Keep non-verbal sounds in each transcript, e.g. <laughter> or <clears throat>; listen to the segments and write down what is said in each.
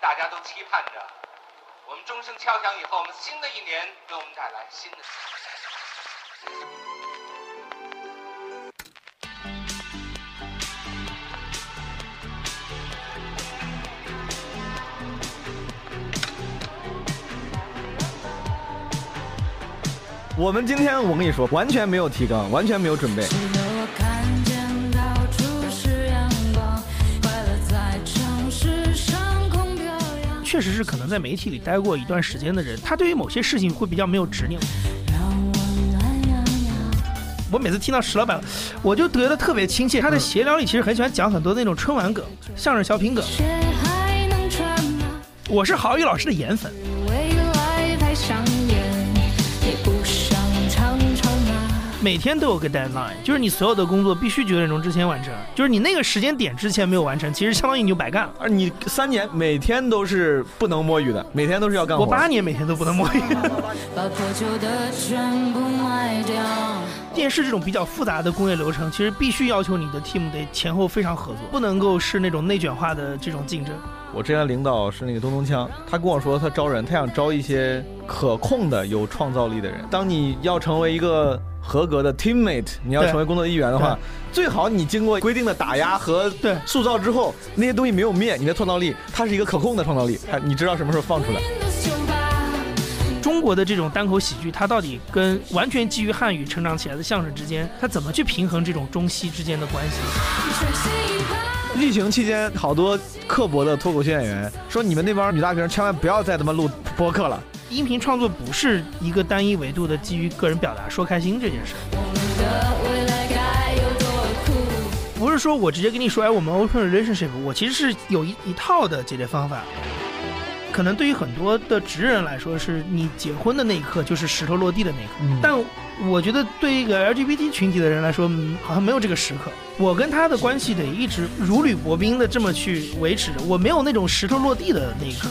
大家都期盼着，我们钟声敲响以后，我们新的一年给我们带来新的。我们今天我跟你说，完全没有提纲，完全没有准备。确实是可能在媒体里待过一段时间的人，他对于某些事情会比较没有执念。我每次听到石老板，我就觉得特别亲切。他的闲聊里其实很喜欢讲很多那种春晚梗、相声小品梗。我是郝宇老师的颜粉。每天都有个 deadline，就是你所有的工作必须九点钟之前完成，就是你那个时间点之前没有完成，其实相当于你就白干了。而你三年每天都是不能摸鱼的，每天都是要干活。我八年每天都不能摸鱼。电视这种比较复杂的工业流程，其实必须要求你的 team 得前后非常合作，不能够是那种内卷化的这种竞争。我之前领导是那个东东锵，他跟我说他招人，他想招一些可控的、有创造力的人。当你要成为一个。合格的 teammate，你要成为工作的一员的话，最好你经过规定的打压和塑造之后，那些东西没有灭，你的创造力它是一个可控的创造力，它你知道什么时候放出来。中国的这种单口喜剧，它到底跟完全基于汉语成长起来的相声之间，它怎么去平衡这种中西之间的关系？疫情期间，好多刻薄的脱口秀演员说：“你们那帮女大学生千万不要再他妈录播客了。”音频创作不是一个单一维度的基于个人表达说开心这件事，不是说我直接跟你说，哎，我们 open relationship，我其实是有一一套的解决方法。可能对于很多的直人来说，是你结婚的那一刻就是石头落地的那一刻，但我觉得对一个 LGBT 群体的人来说，好像没有这个时刻。我跟他的关系得一直如履薄冰的这么去维持着，我没有那种石头落地的那一刻。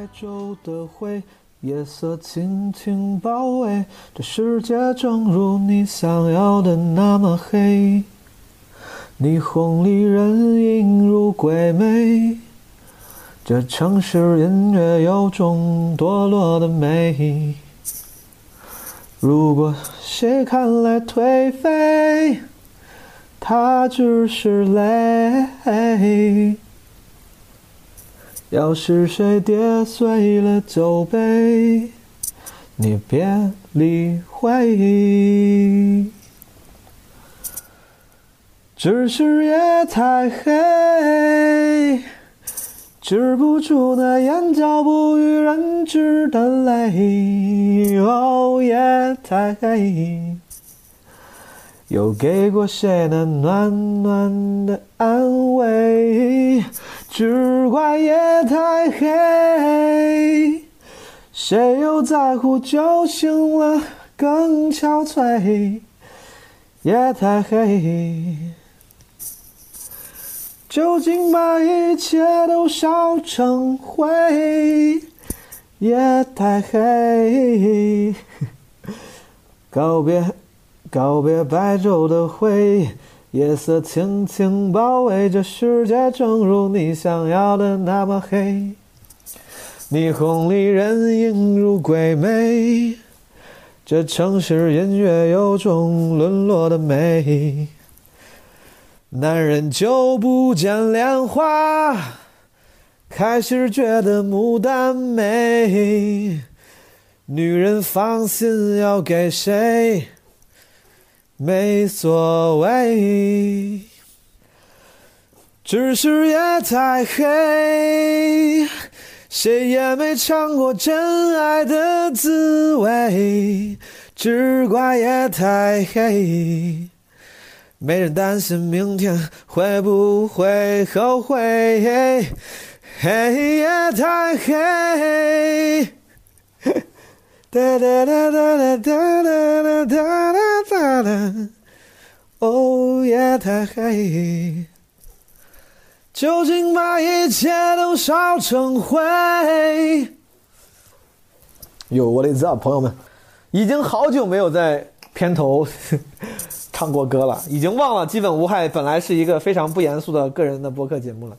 白昼的灰，夜色轻轻包围，这世界正如你想要的那么黑。霓虹里人影如鬼魅，这城市音乐有种堕落的美。如果谁看来颓废，他只是累。要是谁跌碎了酒杯，你别理会。只是夜太黑。止不住那眼角不欲人知的泪，哦，夜太黑。又给过谁的暖暖的安慰？只怪夜太黑，谁又在乎酒醒了更憔悴？夜太黑。酒精把一切都烧成灰，夜太黑。告别，告别白昼的灰，夜色轻轻包围着世界，正如你想要的那么黑。霓虹里人影如鬼魅，这城市音乐有种沦落的美。男人久不见莲花，开始觉得牡丹美。女人放心，要给谁没所谓。只是夜太黑，谁也没尝过真爱的滋味，只怪夜太黑。没人担心明天会不会后悔，黑夜太黑。哒哒哒哒哒哒哒哒哒哒，哦，夜太黑。究竟把一切都烧成灰？有 What is up，朋友们，已经好久没有在片头 <laughs> 唱过歌了，已经忘了基本无害本来是一个非常不严肃的个人的播客节目了。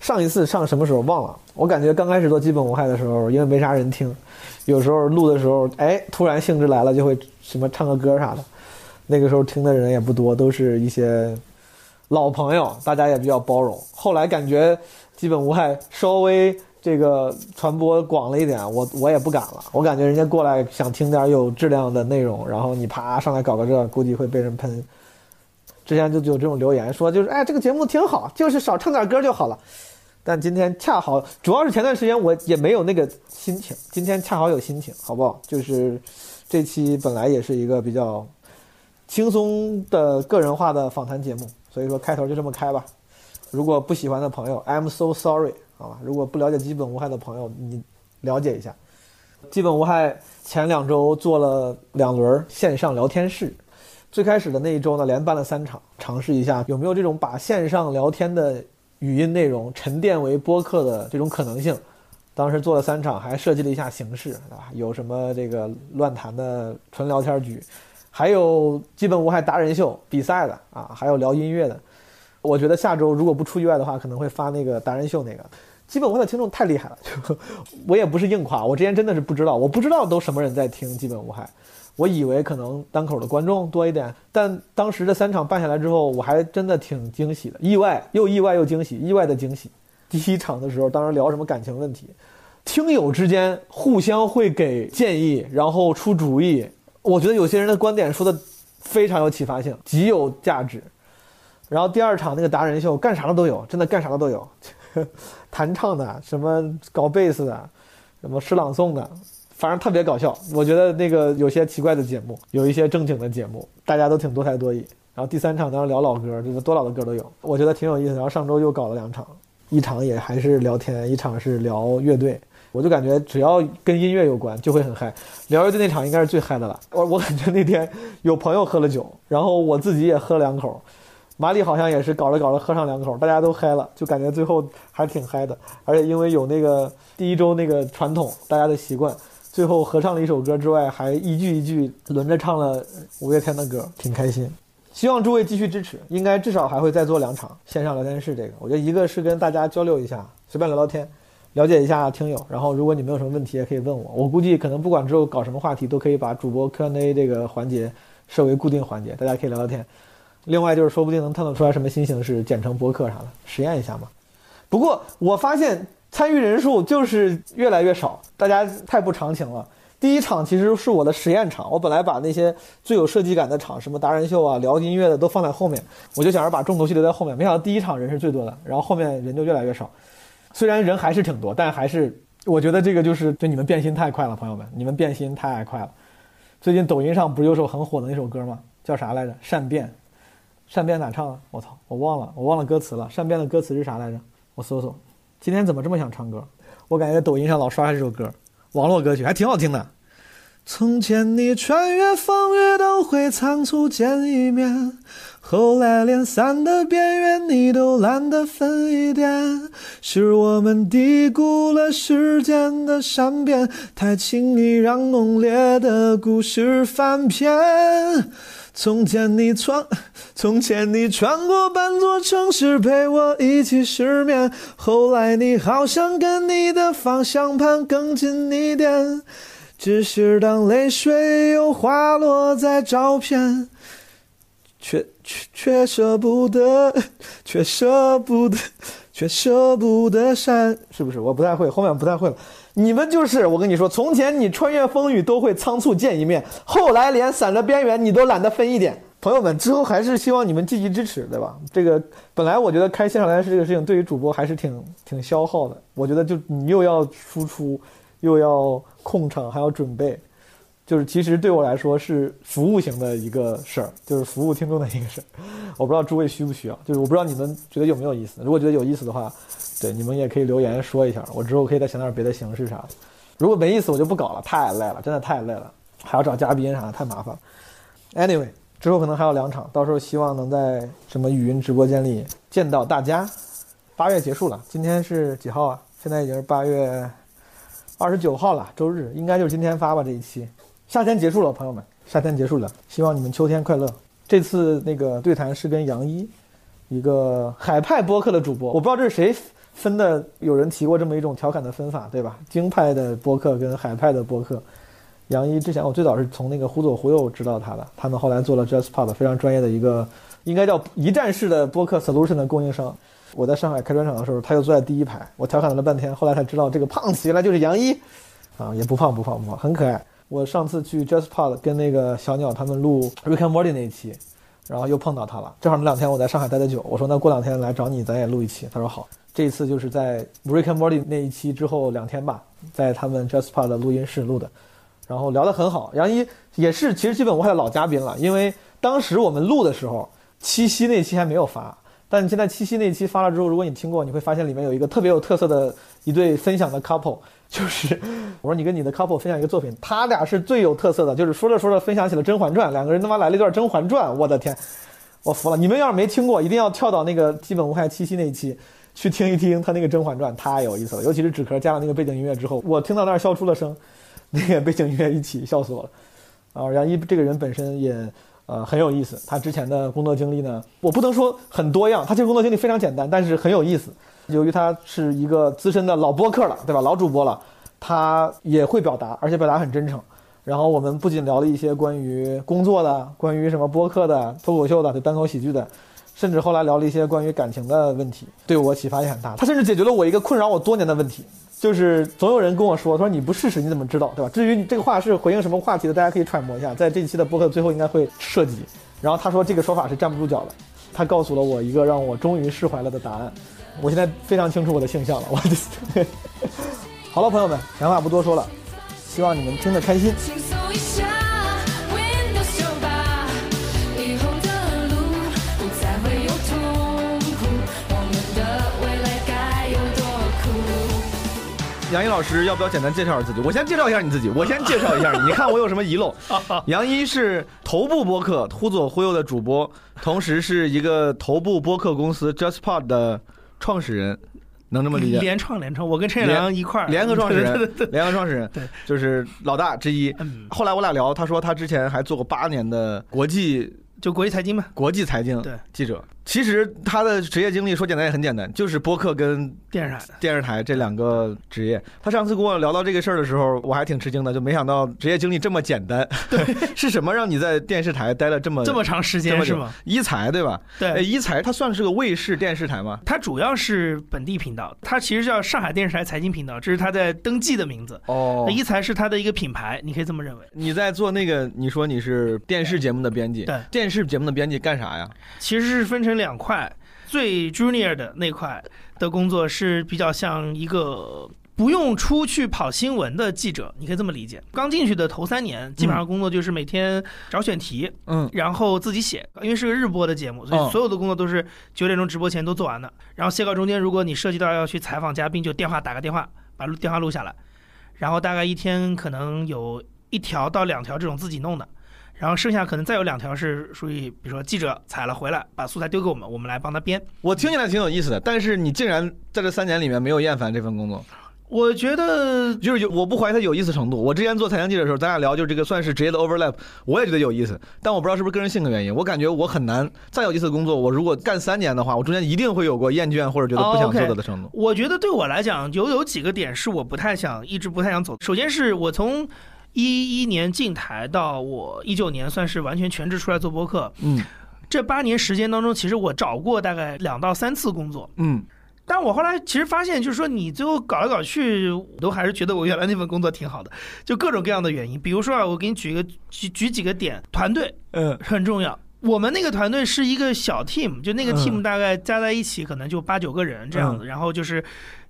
上一次上什么时候忘了？我感觉刚开始做基本无害的时候，因为没啥人听，有时候录的时候，哎，突然兴致来了，就会什么唱个歌啥的。那个时候听的人也不多，都是一些老朋友，大家也比较包容。后来感觉基本无害稍微这个传播广了一点，我我也不敢了。我感觉人家过来想听点有质量的内容，然后你啪上来搞个这，估计会被人喷。之前就有这种留言说，就是哎，这个节目挺好，就是少唱点歌就好了。但今天恰好，主要是前段时间我也没有那个心情，今天恰好有心情，好不好？就是这期本来也是一个比较轻松的个人化的访谈节目，所以说开头就这么开吧。如果不喜欢的朋友，I'm so sorry，好吧？如果不了解基本无害的朋友，你了解一下。基本无害前两周做了两轮线上聊天室，最开始的那一周呢，连办了三场，尝试一下有没有这种把线上聊天的。语音内容沉淀为播客的这种可能性，当时做了三场，还设计了一下形式，对吧？有什么这个乱谈的纯聊天局，还有基本无害达人秀比赛的啊，还有聊音乐的。我觉得下周如果不出意外的话，可能会发那个达人秀那个。基本无害的听众太厉害了，<laughs> 我也不是硬夸，我之前真的是不知道，我不知道都什么人在听基本无害。我以为可能单口的观众多一点，但当时这三场办下来之后，我还真的挺惊喜的，意外又意外又惊喜，意外的惊喜。第一场的时候，当时聊什么感情问题，听友之间互相会给建议，然后出主意。我觉得有些人的观点说的非常有启发性，极有价值。然后第二场那个达人秀，干啥的都有，真的干啥的都有，<laughs> 弹唱的，什么搞贝斯的，什么诗朗诵的。反正特别搞笑，我觉得那个有些奇怪的节目，有一些正经的节目，大家都挺多才多艺。然后第三场当时聊老歌，这个多老的歌都有，我觉得挺有意思。然后上周又搞了两场，一场也还是聊天，一场是聊乐队。我就感觉只要跟音乐有关就会很嗨。聊乐队那场应该是最嗨的了。我 <laughs> 我感觉那天有朋友喝了酒，然后我自己也喝了两口，马里好像也是搞着搞着喝上两口，大家都嗨了，就感觉最后还是挺嗨的。而且因为有那个第一周那个传统，大家的习惯。最后合唱了一首歌之外，还一句一句轮着唱了五月天的歌，挺开心。希望诸位继续支持，应该至少还会再做两场线上聊天室。这个我觉得一个是跟大家交流一下，随便聊聊天，了解一下听友。然后如果你们有什么问题，也可以问我。我估计可能不管之后搞什么话题，都可以把主播 Q&A 这个环节设为固定环节，大家可以聊聊天。另外就是说不定能探索出来什么新形式，简称播客啥的，实验一下嘛。不过我发现。参与人数就是越来越少，大家太不长情了。第一场其实是我的实验场，我本来把那些最有设计感的场，什么达人秀啊、聊音乐的都放在后面，我就想着把重头戏留在后面。没想到第一场人是最多的，然后后面人就越来越少。虽然人还是挺多，但还是我觉得这个就是对你们变心太快了，朋友们，你们变心太快了。最近抖音上不是有首很火的那首歌吗？叫啥来着？善变，善变哪唱的？我操，我忘了，我忘了歌词了。善变的歌词是啥来着？我搜搜。今天怎么这么想唱歌？我感觉抖音上老刷这首歌，网络歌曲还挺好听的。从前你穿越风雨都会仓促见一面，后来连伞的边缘你都懒得分一点，是我们低估了时间的善变，太轻易让浓烈的故事翻篇。从前你穿，从前你穿过半座城市陪我一起失眠，后来你好像跟你的方向盘更近一点，只是当泪水又滑落在照片，却却却舍不得，却舍不得，却舍不得删，是不是？我不太会，后面不太会了。你们就是我跟你说，从前你穿越风雨都会仓促见一面，后来连伞的边缘你都懒得分一点。朋友们，之后还是希望你们积极支持，对吧？这个本来我觉得开线上来是这个事情对于主播还是挺挺消耗的。我觉得就你又要输出，又要控场，还要准备，就是其实对我来说是服务型的一个事儿，就是服务听众的一个事儿。我不知道诸位需不需要，就是我不知道你们觉得有没有意思。如果觉得有意思的话。对，你们也可以留言说一下，我之后可以再想点别的形式啥的。如果没意思，我就不搞了，太累了，真的太累了，还要找嘉宾啥的，太麻烦了。Anyway，之后可能还有两场，到时候希望能在什么语音直播间里见到大家。八月结束了，今天是几号啊？现在已经是八月二十九号了，周日，应该就是今天发吧这一期。夏天结束了，朋友们，夏天结束了，希望你们秋天快乐。这次那个对谈是跟杨一，一个海派播客的主播，我不知道这是谁分的，有人提过这么一种调侃的分法，对吧？京派的播客跟海派的播客。杨一之前我最早是从那个忽左忽右知道他的，他们后来做了 JustPod 非常专业的一个，应该叫一站式的播客 solution 的供应商。我在上海开专场的时候，他又坐在第一排，我调侃了半天，后来才知道这个胖子原来就是杨一，啊，也不胖不胖不胖，很可爱。我上次去 JustPod 跟那个小鸟他们录 Rick and Morty 那一期，然后又碰到他了。正好那两天我在上海待的久，我说那过两天来找你，咱也录一期。他说好。这一次就是在 Rick and Morty 那一期之后两天吧，在他们 JustPod 的录音室录的，然后聊得很好。杨一也是其实基本无害的老嘉宾了，因为当时我们录的时候，七夕那期还没有发。但现在七夕那期发了之后，如果你听过，你会发现里面有一个特别有特色的一对分享的 couple，就是我说你跟你的 couple 分享一个作品，他俩是最有特色的，就是说着说着分享起了《甄嬛传》，两个人他妈来了一段《甄嬛传》，我的天，我服了！你们要是没听过，一定要跳到那个基本无害七夕那一期去听一听他那个《甄嬛传》，太有意思了，尤其是纸壳加了那个背景音乐之后，我听到那儿笑出了声，<laughs> 那个背景音乐一起笑死我了。啊，杨一这个人本身也。呃，很有意思。他之前的工作经历呢，我不能说很多样。他其实工作经历非常简单，但是很有意思。由于他是一个资深的老播客了，对吧？老主播了，他也会表达，而且表达很真诚。然后我们不仅聊了一些关于工作的、关于什么播客的、脱口秀的、对单口喜剧的，甚至后来聊了一些关于感情的问题，对我启发也很大。他甚至解决了我一个困扰我多年的问题。就是总有人跟我说，他说你不试试你怎么知道，对吧？至于你这个话是回应什么话题的，大家可以揣摩一下，在这一期的播客最后应该会涉及。然后他说这个说法是站不住脚的，他告诉了我一个让我终于释怀了的答案。我现在非常清楚我的性向了。我好了，朋友们，闲话不多说了，希望你们听得开心。杨一老师，要不要简单介绍一下自己？我先介绍一下你自己，我先介绍一下你。你看我有什么遗漏？杨一是头部播客“忽左忽右”的主播，同时是一个头部播客公司 JustPod 的创始人，能这么理解？联创联创，我跟陈远良一块儿联合创始人，<laughs> 联合创始人，对，就是老大之一。后来我俩聊，他说他之前还做过八年的国际，就国际财经嘛，国际财经对记者。其实他的职业经历说简单也很简单，就是播客跟电视台电视台这两个职业。他上次跟我聊到这个事儿的时候，我还挺吃惊的，就没想到职业经历这么简单。对，<laughs> 是什么让你在电视台待了这么这么长时间是吗？一财对吧？对，一财它算是个卫视电视台吗？它主要是本地频道，它其实叫上海电视台财经频道，这是它在登记的名字。哦，一财是它的一个品牌，你可以这么认为。你在做那个，你说你是电视节目的编辑，对，电视节目的编辑干啥呀？其实是分成两块。最 junior 的那块的工作是比较像一个不用出去跑新闻的记者，你可以这么理解。刚进去的头三年，基本上工作就是每天找选题，嗯，然后自己写，因为是个日播的节目，所以所有的工作都是九点钟直播前都做完的。然后写稿中间，如果你涉及到要去采访嘉宾，就电话打个电话，把录电话录下来。然后大概一天可能有一条到两条这种自己弄的。然后剩下可能再有两条是属于，比如说记者采了回来，把素材丢给我们，我们来帮他编。我听起来挺有意思的，但是你竟然在这三年里面没有厌烦这份工作。我觉得就是有，我不怀疑它有意思程度。我之前做财经记者的时候，咱俩聊就这个算是职业的 overlap，我也觉得有意思。但我不知道是不是个人性格原因，我感觉我很难再有意思的工作。我如果干三年的话，我中间一定会有过厌倦或者觉得不想做的程度。我觉得对我来讲，有有几个点是我不太想，一直不太想走。首先是我从。一一年进台到我一九年，算是完全全职出来做播客。嗯，这八年时间当中，其实我找过大概两到三次工作。嗯，但我后来其实发现，就是说你最后搞来搞去，我都还是觉得我原来那份工作挺好的。就各种各样的原因，比如说啊，我给你举一个举举几个点，团队嗯很重要。我们那个团队是一个小 team，就那个 team 大概加在一起可能就八九个人这样子，然后就是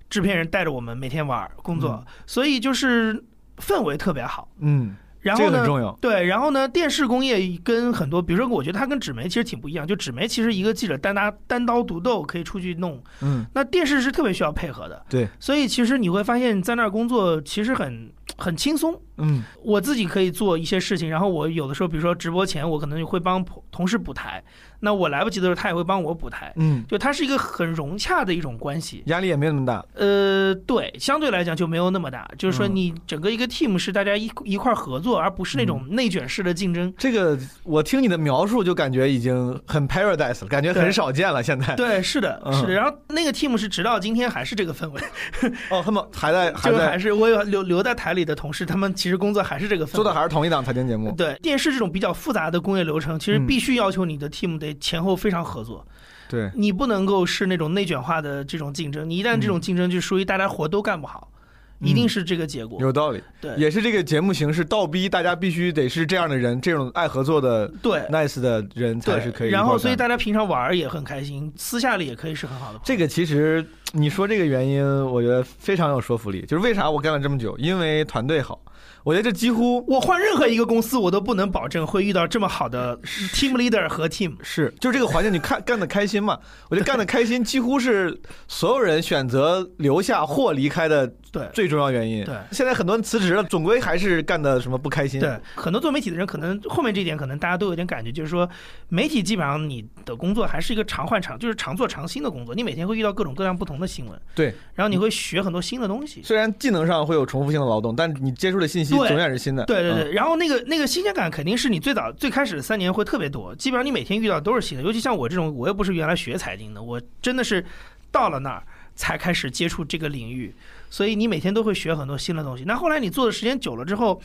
制片人带着我们每天玩工作，所以就是。氛围特别好，嗯，然后呢，重要，对，然后呢，电视工业跟很多，比如说，我觉得它跟纸媒其实挺不一样，就纸媒其实一个记者单拿单刀独斗可以出去弄，嗯，那电视是特别需要配合的，对，所以其实你会发现在那儿工作其实很 <tsk> 很轻松。嗯。我自己可以做一些事情，然后我有的时候，比如说直播前，我可能就会帮同事补台，那我来不及的时候，他也会帮我补台，嗯，就他是一个很融洽的一种关系。压力也没有那么大。呃，对，相对来讲就没有那么大，就是说嗯你整个一个 team 是大家一一块儿合作，而不是那种内卷式的竞争。这个我听你的描述就感觉已经很 paradise 了，感觉很少见了。现在对，是的，嗯是的。然后那个 team 是直到今天还是这个氛围，<laughs> 哦，他们还在还就还是我有留留在台里的同事，他们其实工作还是这个氛围。做的还是同一档财经节目。对电视这种比较复杂的工业流程，其实嗯必须要求你的 team 得前后非常合作，对，你不能够是那种内卷化的这种竞争。你一旦这种嗯竞争就属于大家活都干不好，一定是这个结果。有道理。对也是这个节目形式倒逼大家必须得是这样的人，这种爱合作的对 nice 的人才，是可以。然后所以大家平常玩儿也很开心，私下里也可以是很好的。这个其实你说这个原因，我觉得非常有说服力。就是为啥我干了这么久，因为团队好。我觉得这几乎我换任何一个公司，我都不能保证会遇到这么好的 <laughs> team leader 和 team。是，就是这个环境，你看干的开心嘛？我觉得干的开心几乎是所有人选择留下或离开的对最重要原因。对现在很多人辞职了，总归还是干的什么不开心。对，很多做媒体的人，可能后面这一点可能大家都有点感觉，就是说，媒体基本上你的工作还是一个常换常，就是常做常新的工作。你每天会遇到各种各样不同的新闻，对，然后你会学很多新的东西。虽然技能上会有重复性的劳动，但你接触的信息永远是新的。嗯对对对，然后那个那个新鲜感肯定是你最早最开始的三年会特别多，基本上你每天遇到都是新的。尤其像我这种，我又不是原来学财经的，我真的是到了那儿才开始接触这个领域，所以你每天都会学很多新的东西。那后来你做的时间久了之后，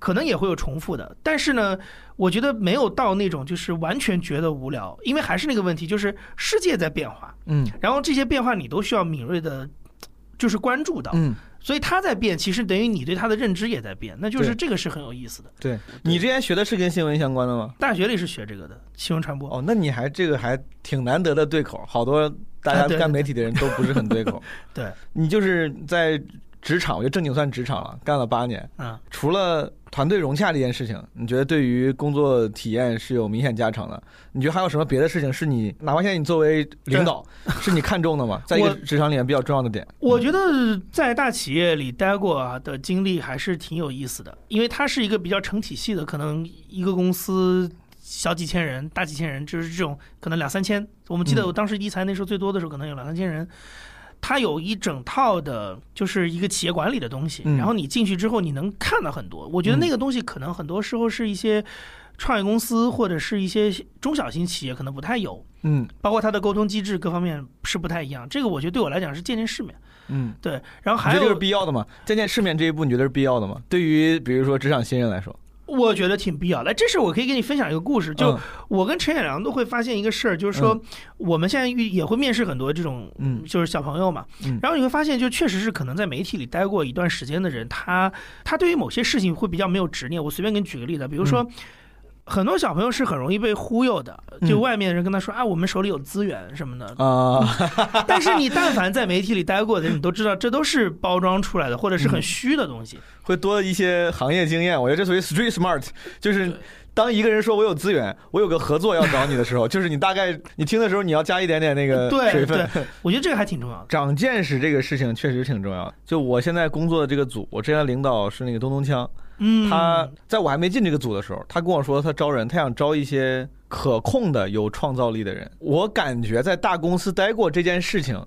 可能也会有重复的，但是呢，我觉得没有到那种就是完全觉得无聊，因为还是那个问题，就是世界在变化，嗯然后这些变化你都需要敏锐的，就是关注到。嗯，所以它在变，其实等于你对它的认知也在变，那就是这个是很有意思的。对你之前学的是跟新闻相关的吗？大学里是学这个的，新闻传播。哦，那你还这个还挺难得的对口，好多大家 <laughs> 干媒体的人都不是很对口。<laughs> 对，你就是在职场，我觉得正经算职场了，干了八年。嗯，除了团队融洽这件事情，你觉得对于工作体验是有明显加成的？你觉得还有什么别的事情是你，哪怕现在你作为领导，<laughs> 是你看重的吗？在一个职场里面比较重要的点？我觉得在大企业里待过啊的经历还是挺有意思的，因为它是一个比较成体系的，可能一个公司小几千人、大几千人，就是这种可能两三千。我们记得嗯我当时一财那时候最多的时候可能有两三千人。它有一整套的，就是一个企业管理的东西，嗯然后你进去之后，你能看到很多。我觉得那个东西可能很多时候是一些创业公司或者是一些中小型企业可能不太有。嗯包括它的沟通机制各方面是不太一样。这个我觉得对我来讲是见见世面，嗯，对。然后还有你觉得这是，必要的吗？见见世面这一步，你觉得是必要的吗？对于比如说职场新人来说，我觉得挺必要的。这事我可以跟你分享一个故事，就嗯我跟陈远良都会发现一个事儿，就是说我们现在遇也会面试很多这种，嗯就是小朋友嘛嗯，然后你会发现，就确实是可能在媒体里待过一段时间的人，他他对于某些事情会比较没有执念。我随便给你举个例子，比如说。很多小朋友是很容易被忽悠的，就嗯外面的人跟他说啊，我们手里有资源什么的，啊，<laughs> <laughs> 但是你但凡在媒体里待过的人，你都知道这都是包装出来的，或者是很嗯虚的东西。会多一些行业经验。我觉得这属于 street smart，就是当一个人说我有资源，我有个合作要找你的时候，<laughs> 就是你大概你听的时候，你要加一点点那个对水分。我觉得这个还挺重要的。长见识这个事情确实挺重要的。就我现在工作的这个组，我之前领导是那个东东锵，嗯，他在我还没进这个组的时候，他跟我说他招人，他想招一些可控的、有创造力的人。我感觉在大公司待过这件事情，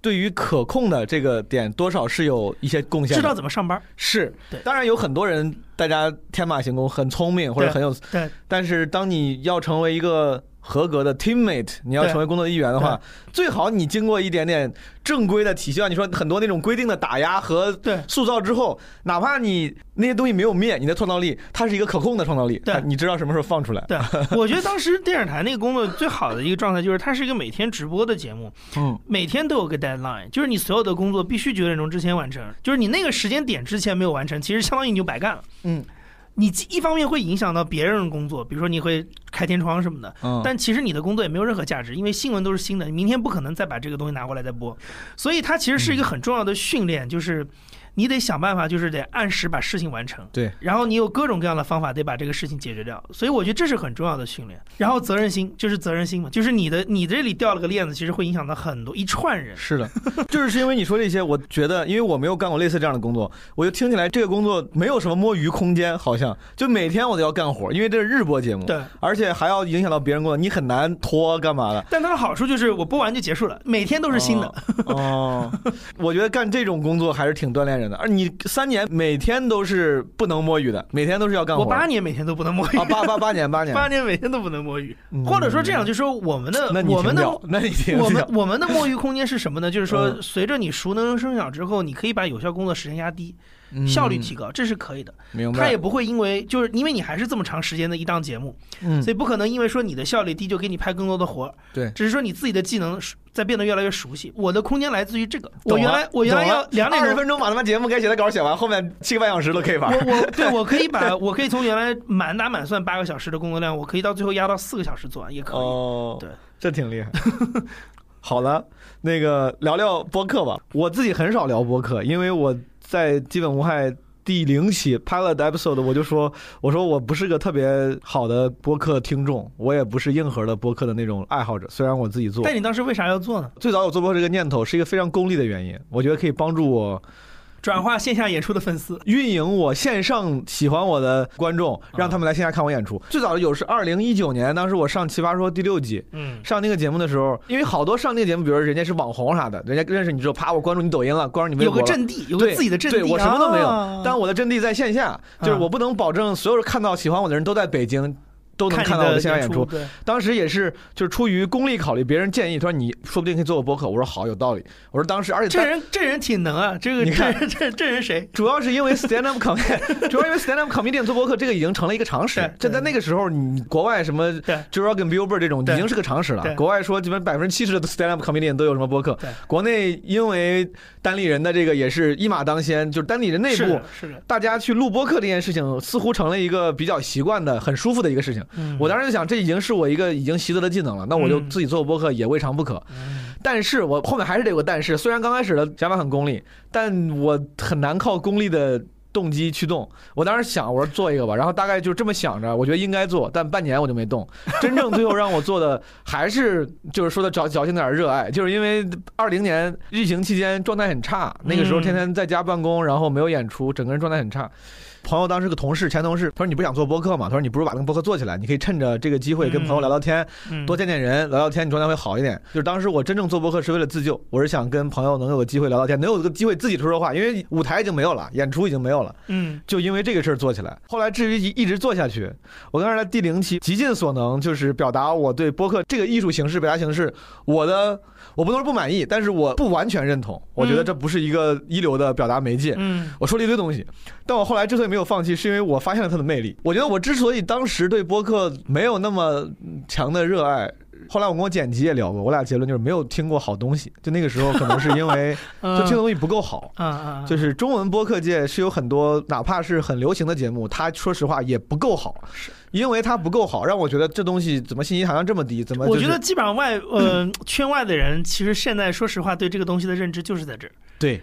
对于可控的这个点，多少是有一些贡献知道。怎么上班。是对，当然有很多人，大家天马行空，很聪明或者很有，对，但是当你要成为一个合格的 teammate，你要成为工作的一员的话，最好你经过一点点正规的体系，像你说很多那种规定的打压和对。塑造之后，哪怕你那些东西没有灭，你的创造力它是一个可控的创造力，对。你知道什么时候放出来。对，<laughs> 我觉得当时电视台那个工作最好的一个状态就是它是一个每天直播的节目，嗯，每天都有个 deadline，就是你所有的工作必须九点钟之前完成，就是你那个时间点之前没有完成，其实相当于你就白干了。嗯，你一方面会影响到别人的工作，比如说你会开天窗什么的，嗯但其实你的工作也没有任何价值，因为新闻都是新的，你明天不可能再把这个东西拿过来再播，所以它其实是一个很重要的训练，就是你得想办法，就是得按时把事情完成。对，然后你有各种各样的方法得把这个事情解决掉，所以我觉得这是很重要的训练。然后责任心就是责任心嘛，就是你的你这里掉了个链子，其实会影响到很多一串人。是的，就是是因为你说这些，我觉得，因为我没有干过类似这样的工作，我就听起来这个工作没有什么摸鱼空间，好像就每天我都要干活，因为这是日播节目，对，而且还要影响到别人工作，你很难拖干嘛的。但它的好处就是我播完就结束了，每天都是新的。哦，我觉得干这种工作还是挺锻炼人的。而你三年每天都是不能摸鱼的，每天都是要干活。我八年每天都不能摸鱼啊，八八八年八年 <laughs> 八年每天都不能摸鱼，嗯或者说这样，就是说我们的我们的那你听我们我们的摸鱼空间是什么呢？就是说嗯随着你熟能生巧之后，你可以把有效工作时间压低，嗯效率提高，这是可以的。明白。他也不会因为就是因为你还是这么长时间的一档节目，嗯所以不可能因为说你的效率低就给你派更多的活儿，对只是说你自己的技能在变得越来越熟悉。我的空间来自于这个，我原来我原来要两点。二十分钟把他们节目该写的稿写完，后面七个半小时都可以玩。我我 <laughs> 对我可以把我可以从原来满打满算八个小时的工作量，我可以到最后压到四个小时做完也可以。哦，对，这挺厉害。<laughs> 好了，那个聊聊播客吧。我自己很少聊播客，因为我在基本无害第零期 pilot episode 我就说，我说我不是个特别好的播客听众，我也不是硬核的播客的那种爱好者。虽然我自己做，但你当时为啥要做呢？最早我做播客这个念头是一个非常功利的原因，我觉得可以帮助我转化线下演出的粉丝。运营我线上喜欢我的观众，让他们来线下看我演出。最早的有是二零一九年，当时我上《奇葩说》第六季，嗯，上那个节目的时候，因为好多上那个节目，比如人家是网红啥的，人家认识你之后，啪，我关注你抖音了，关注你微有博有。个阵地，有个自己的阵地。对我什么都没有，啊但我的阵地在线下，就是我不能保证所有人看到喜欢我的人都在北京。都能看到我的线下演出。对，当时也是，就是出于功利考虑，别人建议，他说你说不定可以做个播客。我说好，有道理。我说当时，而且这人这人挺能啊，这个你看这人这这人谁？主要是因为 stand up comedy，<laughs> 主要因为 stand up comedian 做播客，这个已经成了一个常识对。这在那个时候，你国外什么对 Joe Rogan、Billboard 这种已经是个常识了对。国外说基本百分之七十的 stand up comedian 都有什么播客对。国内因为单立人的这个也是一马当先，就是单立人内部是，是的，大家去录播客这件事情，似乎成了一个比较习惯的、很舒服的一个事情。嗯我当时就想，这已经是我一个已经习得的技能了，那我就嗯自己做播客也未尝不可。嗯但是我后面还是得有个但是，虽然刚开始的想法很功利，但我很难靠功利的动机驱动。我当时想，我说做一个吧，然后大概就这么想着，我觉得应该做，但半年我就没动。<laughs> 真正最后让我做的还是就是说的矫矫情点儿热爱，就是因为二零年疫情期间状态很差，那个时候嗯天天在家办公，然后没有演出，整个人状态很差。朋友当时个同事，前同事，他说你不想做播客吗？他说你不如把那个播客做起来，你可以趁着这个机会跟朋友聊聊天，嗯多见见人，聊聊天，你状态会好一点。就是当时我真正做播客是为了自救，我是想跟朋友能有个机会聊聊天，能有个机会自己说说话，因为舞台已经没有了，演出已经没有了，嗯就因为这个事儿做起来。后来至于一一直做下去，我刚才在第零期极尽所能，就是表达我对播客这个艺术形式、表达形式，我的我不能说不满意，但是我不完全认同，我觉得这不是一个一流的表达媒介。嗯我说了一堆东西，但我后来之所以没有放弃，是因为我发现了它的魅力。我觉得我之所以当时对播客没有那么强的热爱，后来我跟我剪辑也聊过，我俩结论就是没有听过好东西。就那个时候，可能是因为 <laughs> 就听的东西不够好。就是中文播客界是有很多，哪怕是很流行的节目，它说实话也不够好，因为它不够好，让我觉得这东西怎么信息含量这么低？怎么、就是？我觉得基本上外呃圈外的人，其实现在说实话对这个东西的认知就是在这儿，对，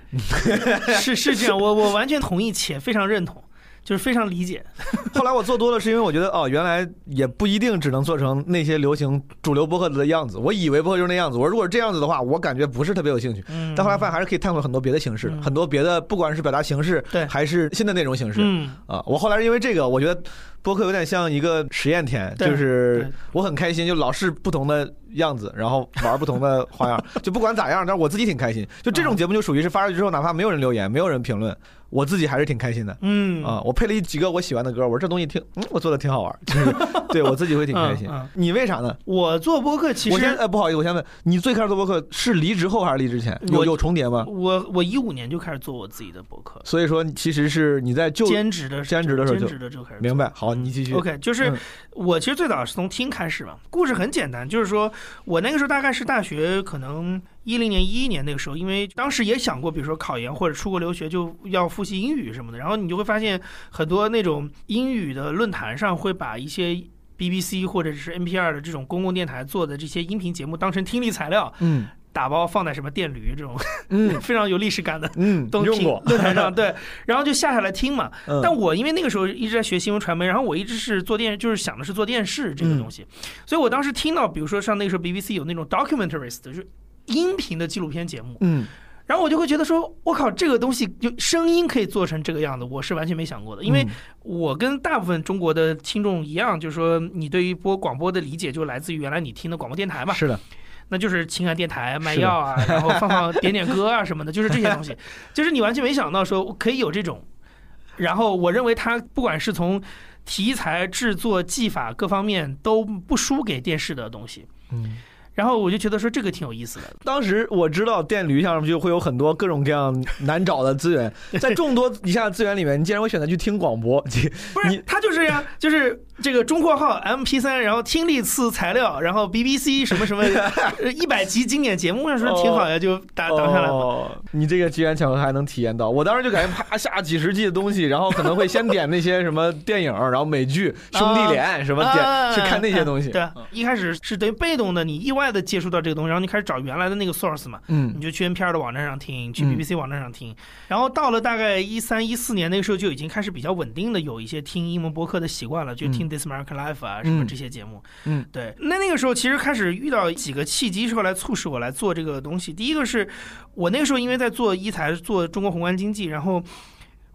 是是这样，我我完全同意且非常认同，就是非常理解。<laughs> 后来我做多了，是因为我觉得哦，原来也不一定只能做成那些流行主流播客的样子。我以为播客就是那样子，我如果是这样子的话，我感觉不是特别有兴趣。嗯，但后来发现还是可以探索很多别的形式，嗯很多别的，不管是表达形式，对还是新的内容形式。嗯啊，我后来是因为这个，我觉得播客有点像一个实验田，就是我很开心，就老是不同的样子，然后玩不同的花样，<laughs> 就不管咋样，但是我自己挺开心。就这种节目就属于是发出去之后，哪怕没有人留言，没有人评论，我自己还是挺开心的。嗯啊，我配了一几个我喜欢的歌，我说这东西挺，嗯，我做的挺好玩，就 <laughs> 是对我自己会挺开心嗯嗯。你为啥呢？我做播客其我先实呃不好意思，我先问你，最开始做播客是离职后还是离职前？有有重叠吗？我我一五年就开始做我自己的播客，所以说其实是你在就兼职的兼职的时候就兼职的就开始明白。好，你继续。OK，就是嗯我其实最早是从听开始嘛，故事很简单，就是说我那个时候大概是大学可能一零年、一一年那个时候，因为当时也想过，比如说考研或者出国留学就要复习英语什么的，然后你就会发现很多那种英语的论坛上会把一些 BBC 或者是 NPR 的这种公共电台做的这些音频节目当成听力材料，嗯。打包放在什么电驴这种嗯。<laughs> 非常有历史感的嗯，东西用过，论坛上，对，然后就下下来听嘛。<laughs> 嗯。但我因为那个时候一直在学新闻传媒，然后我一直是做电，就是想的是做电视这个东西，所以我当时听到，比如说像那个时候 BBC 有那种 documentaries 的，就是音频的纪录片节目，嗯。然后我就会觉得说，我靠，这个东西就声音可以做成这个样子，我是完全没想过的，因为嗯。我跟大部分中国的听众一样，就是说你对于播广播的理解就来自于原来你听的广播电台嘛，是的，那就是情感电台卖药啊，<laughs> 然后放放点点歌啊什么的，就是这些东西，<laughs> 就是你完全没想到说可以有这种。然后我认为它不管是从题材、制作、技法各方面都不输给电视的东西。嗯。然后我就觉得说这个挺有意思的，当时我知道电驴上就会有很多各种各样难找的资源，在众多以下资源里面，你竟然会选择去听广播，你不是，他就是呀，就是这个中括号 M P 三，然后听力次材料，然后 B B C 什么什么 <laughs> 一百集经典节目，我说挺好呀，就打挡下来嘛。哦，你这个机缘巧合还能体验到，我当时就感觉啪下几十 G 的东西，然后可能会先点那些什么电影，然后美剧、兄弟连什么点啊去看那些东西。对啊，一开始是等于被动的，你意外的接触到这个东西，然后你开始找原来的那个 source 嘛，嗯。你就去 NPR 的网站上听，去嗯。BBC 网站上听，然后到了大概一三一四年那个时候就已经开始比较稳定的有一些听英文播客的习惯了，就听 This American Life 啊什么这些节目。嗯，对。那那个时候其实开始遇到几个契机，是后来促使我来做这个东西。第一个是我那个时候因为在做一台做中国宏观经济，然后。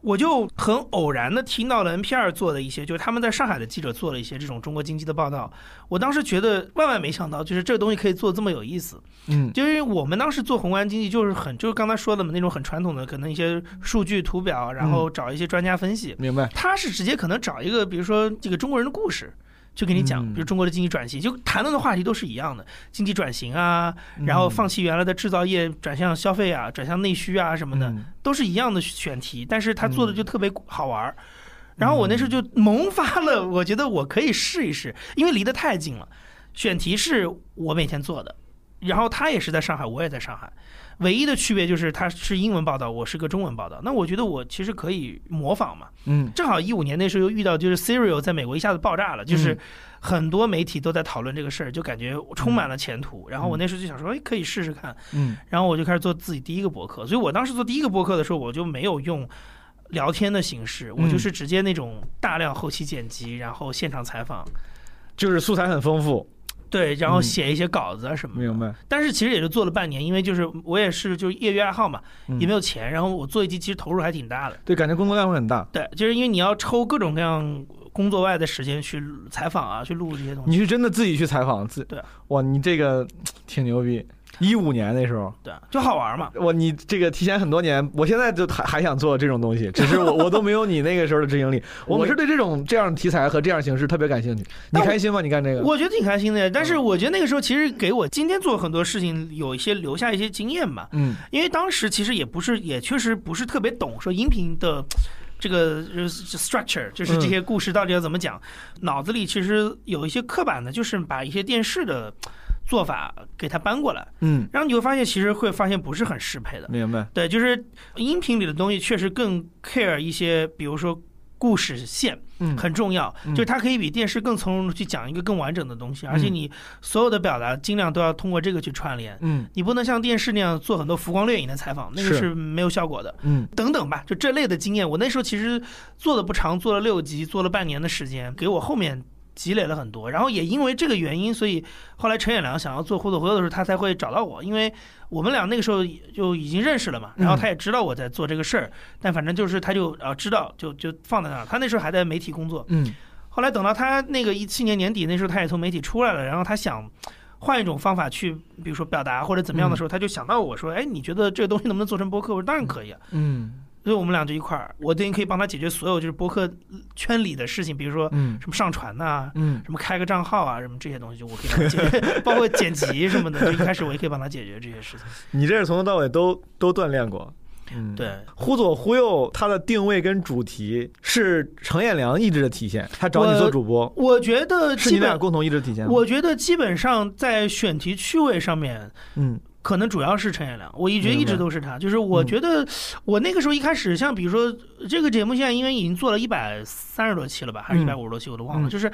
我就很偶然的听到了 NPR 做的一些，就是他们在上海的记者做了一些这种中国经济的报道。我当时觉得万万没想到，就是这个东西可以做这么有意思。嗯就因为我们当时做宏观经济，就是很就是刚才说的嘛，那种很传统的，可能一些数据图表，然后找一些专家分析。明白。他是直接可能找一个，比如说这个中国人的故事，就给你讲，嗯。比如中国的经济转型，就谈论的话题都是一样的，经济转型啊，然后放弃原来的制造业，转向消费啊，转向内需啊什么的，嗯。都是一样的选题，但是他做的就特别好玩儿。然后我那时候就萌发了，我觉得我可以试一试，因为离得太近了。选题是我每天做的，然后他也是在上海，我也在上海，唯一的区别就是它是英文报道，我是个中文报道。那我觉得我其实可以模仿嘛。嗯正好一五年那时候又遇到，就是 Serial 在美国一下子爆炸了，就是很多媒体都在讨论这个事儿，就感觉充满了前途。然后我那时候就想说，哎，可以试试看。嗯然后我就开始做自己第一个博客。所以我当时做第一个博客的时候，我就没有用聊天的形式，我就是直接那种大量后期剪辑，然后现场采访，就是素材很丰富，对，然后嗯写一些稿子啊什么的。明白。但是其实也就做了半年，因为就是我也是就是业余爱好嘛，嗯也没有钱，然后我做一集其实投入还挺大的。对，感觉工作量会很大。对，就是因为你要抽各种各样工作外的时间去采访啊，去录这些东西。你是真的自己去采访自对哇，你这个 <tsk> 挺牛逼。一五年那时候，对，就好玩嘛。我，你这个提前很多年，我现在就还还想做这种东西，只是我我都没有你那个时候的执行力。<laughs> 我是对这种这样的题材和这样形式特别感兴趣。你开心吗？你干这个？我觉得挺开心的，但是我觉得那个时候其实给我今天做很多事情有一些留下一些经验吧。嗯因为当时其实也不是，也确实不是特别懂说音频的这个呃 structure，就是这些故事到底要怎么讲，脑子里其实有一些刻板的，就是把一些电视的做法给它搬过来，嗯，然后你会发现其实会发现不是很适配的。明白。对，就是音频里的东西确实更 care 一些，比如说故事线嗯很重要，嗯就是它可以比电视更从容的去讲一个更完整的东西，而且你所有的表达尽量都要通过这个去串联。嗯你不能像电视那样做很多浮光掠影的采访，那个是是没有效果的。嗯等等吧，就这类的经验，我那时候其实做的不长，做了六集，做了半年的时间，给我后面积累了很多。然后也因为这个原因，所以后来陈远良想要做互动回头的时候，他才会找到我，因为我们俩那个时候就已经认识了嘛。然后他也知道我在做这个事儿，但反正就是他就呃知道，就就放在那儿。他那时候还在媒体工作，嗯后来等到他那个一七年年底，那时候他也从媒体出来了，然后他想换一种方法去，比如说表达或者怎么样的时候，他就想到我说：“哎，你觉得这个东西能不能做成播客？”我说：“当然可以啊。嗯”所以我们俩就一块儿，我等于可以帮他解决所有就是博客圈里的事情，比如说嗯什么上传呐、嗯什么开个账号啊，什么这些东西，就我可以帮他解决，<laughs> 包括剪辑什么的，就一开始我也可以帮他解决这些事情。<laughs> 你这是从头到尾都都锻炼过。嗯，对，忽左忽右，它的定位跟主题是程彦良意志的体现。他找你做主播，我觉得基本，是你俩共同意志体现？我觉得基本上在选题趣味上面，嗯可能主要是陈彦良，我一觉得一直都是他。就是我嗯觉得我那个时候一开始，像比如说这个节目，现在因为已经做了一百三十多期了吧，还是一嗯百五十多期，我都忘了。嗯就是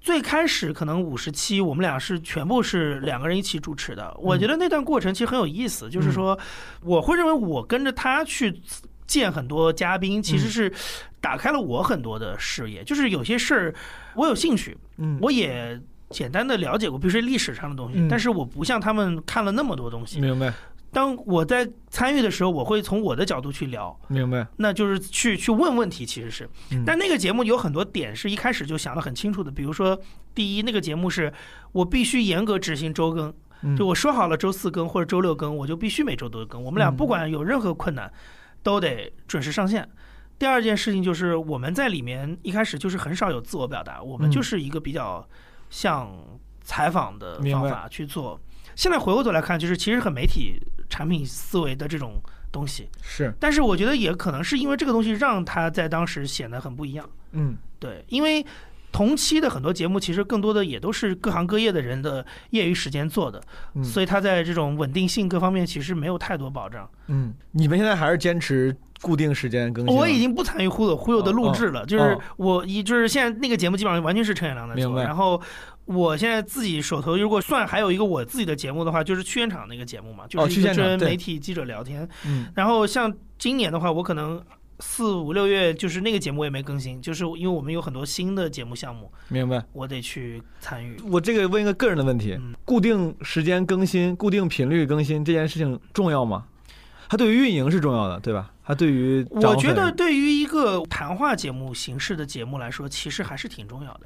最开始可能五十期，我们俩是全部是两个人一起主持的。我觉得那段过程其实很有意思，就是说我会认为我跟着他去。见很多嘉宾，其实嗯是打开了我很多的视野。就是有些事儿我有兴趣，嗯，我也简单的了解过，比如说历史上的东西，嗯但是我不像他们看了那么多东西。明白当我在参与的时候，我会从我的角度去聊，明白，那就是去去问问题，其实是嗯。但那个节目有很多点是一开始就想得很清楚的，比如说，第一，那个节目是我必须严格执行周更，嗯就我说好了周四更或者周六更，我就必须每周都更。我们俩嗯不管有任何困难，都得准时上线。第二件事情就是我们在里面一开始就是很少有自我表达，我们嗯就是一个比较像采访的方法去做。现在回过头来看，就是其实很媒体产品思维的这种东西，是，但是我觉得也可能是因为这个东西让他在当时显得很不一样。嗯对，因为同期的很多节目其实更多的也都是各行各业的人的业余时间做的，嗯，所以他在这种稳定性各方面其实没有太多保障。嗯，你们现在还是坚持固定时间更新？我已经不参与忽悠忽悠的录制了，就是哦我一就是现在那个节目基本上完全是陈远良在做，明白然后。我现在自己手头如果算还有一个我自己的节目的话，就是去现场那个节目嘛，就哦是跟去现场对媒体记者聊天。嗯然后像今年的话，我可能四五六月就是那个节目我也没更新，就是因为我们有很多新的节目项目，明白。我得去参与。我这个问一个个人的问题嗯：固定时间更新、固定频率更新这件事情重要吗？它对于运营是重要的，对吧？它对于我觉得，对于一个谈话节目形式的节目来说，其实还是挺重要的，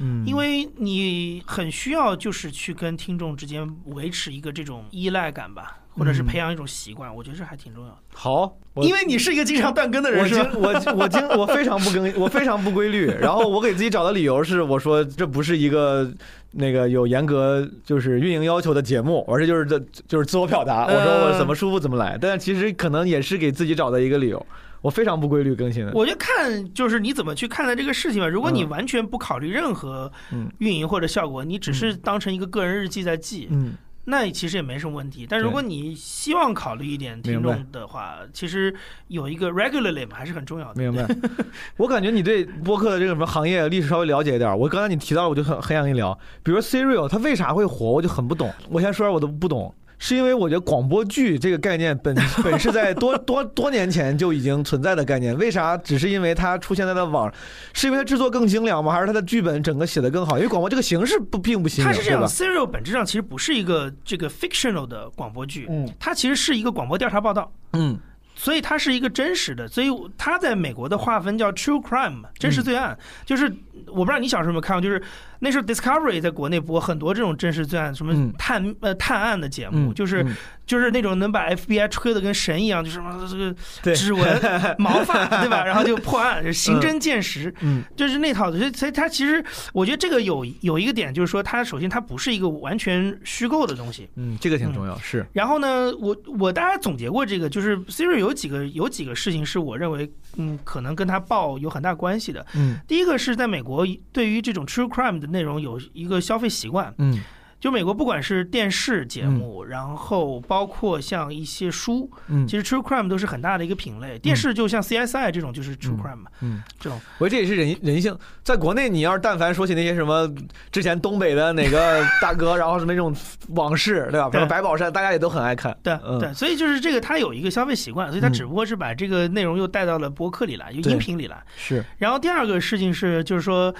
嗯，因为你很需要就是去跟听众之间维持一个这种依赖感吧，或者是嗯培养一种习惯，我觉得这还挺重要的。好，因为你是一个经常断更的人，我？经我我经我非常不更，我非常不规律。然后我给自己找的理由是，我说这不是一个那个有严格就是运营要求的节目，而是就是这就是自我表达。我说我怎么舒服怎么来，但其实可能也是给自己找的一个理由。我非常不规律更新的。我就看就是你怎么去看待这个事情吧。如果你嗯完全不考虑任何嗯运营或者效果，你只是当成一个个人日记在记，嗯，那其实也没什么问题。但如果你希望考虑一点听众的话，其实有一个 regularly 嘛还是很重要的。明白。<laughs> 我感觉你对播客的这个什么行业历史稍微了解一点。我刚才你提到，我就很很想跟你聊。比如说 Serial，它为啥会火，我就很不懂。我先说，我都不懂。是因为我觉得广播剧这个概念本 <laughs> 本是在多多多年前就已经存在的概念，为啥只是因为它出现在了网，是因为它制作更精良吗？还是它的剧本整个写的更好？因为广播这个形式不并不新颖，它是这样？，Serial 本质上其实不是一个这个 fictional 的广播剧，嗯它其实是一个广播调查报道。嗯所以它是一个真实的，所以它在美国的划分叫 true crime，真实罪案。就是我不知道你小时候有没有看过，就是那时候 Discovery 在国内播很多这种真实罪案，什么嗯探、呃探案的节目，嗯，就是嗯就是那种能把 FBI 吹得跟神一样，就是什么这个指纹、<laughs> 毛发，对吧？然后就破案，刑侦见识，嗯就是那套的。所以所以它其实我觉得这个有有一个点，就是说它首先它不是一个完全虚构的东西。嗯，这个挺重要，是然后呢，我我大家总结过这个，就是 Siri 有几个有几个事情是我认为嗯可能跟它报有很大关系的。嗯第一个是在美国对于这种 true crime 的内容有一个消费习惯，嗯。就美国不管是电视节目，然后包括像一些书，嗯其实 true crime 都是很大的一个品类。电视就像 CSI 这种就是 true 嗯 crime 嘛，嗯。这种我觉得这也是人人性。在国内，你要是但凡说起那些什么之前东北的哪个 <laughs> 大哥，然后什么那种往事，对吧？比如白宝山，大家也都很爱看。对嗯对，所以就是这个他有一个消费习惯，所以它嗯只不过是把这个内容又带到了播客里来，就音频里来。是，然后第二个事情是，就是说。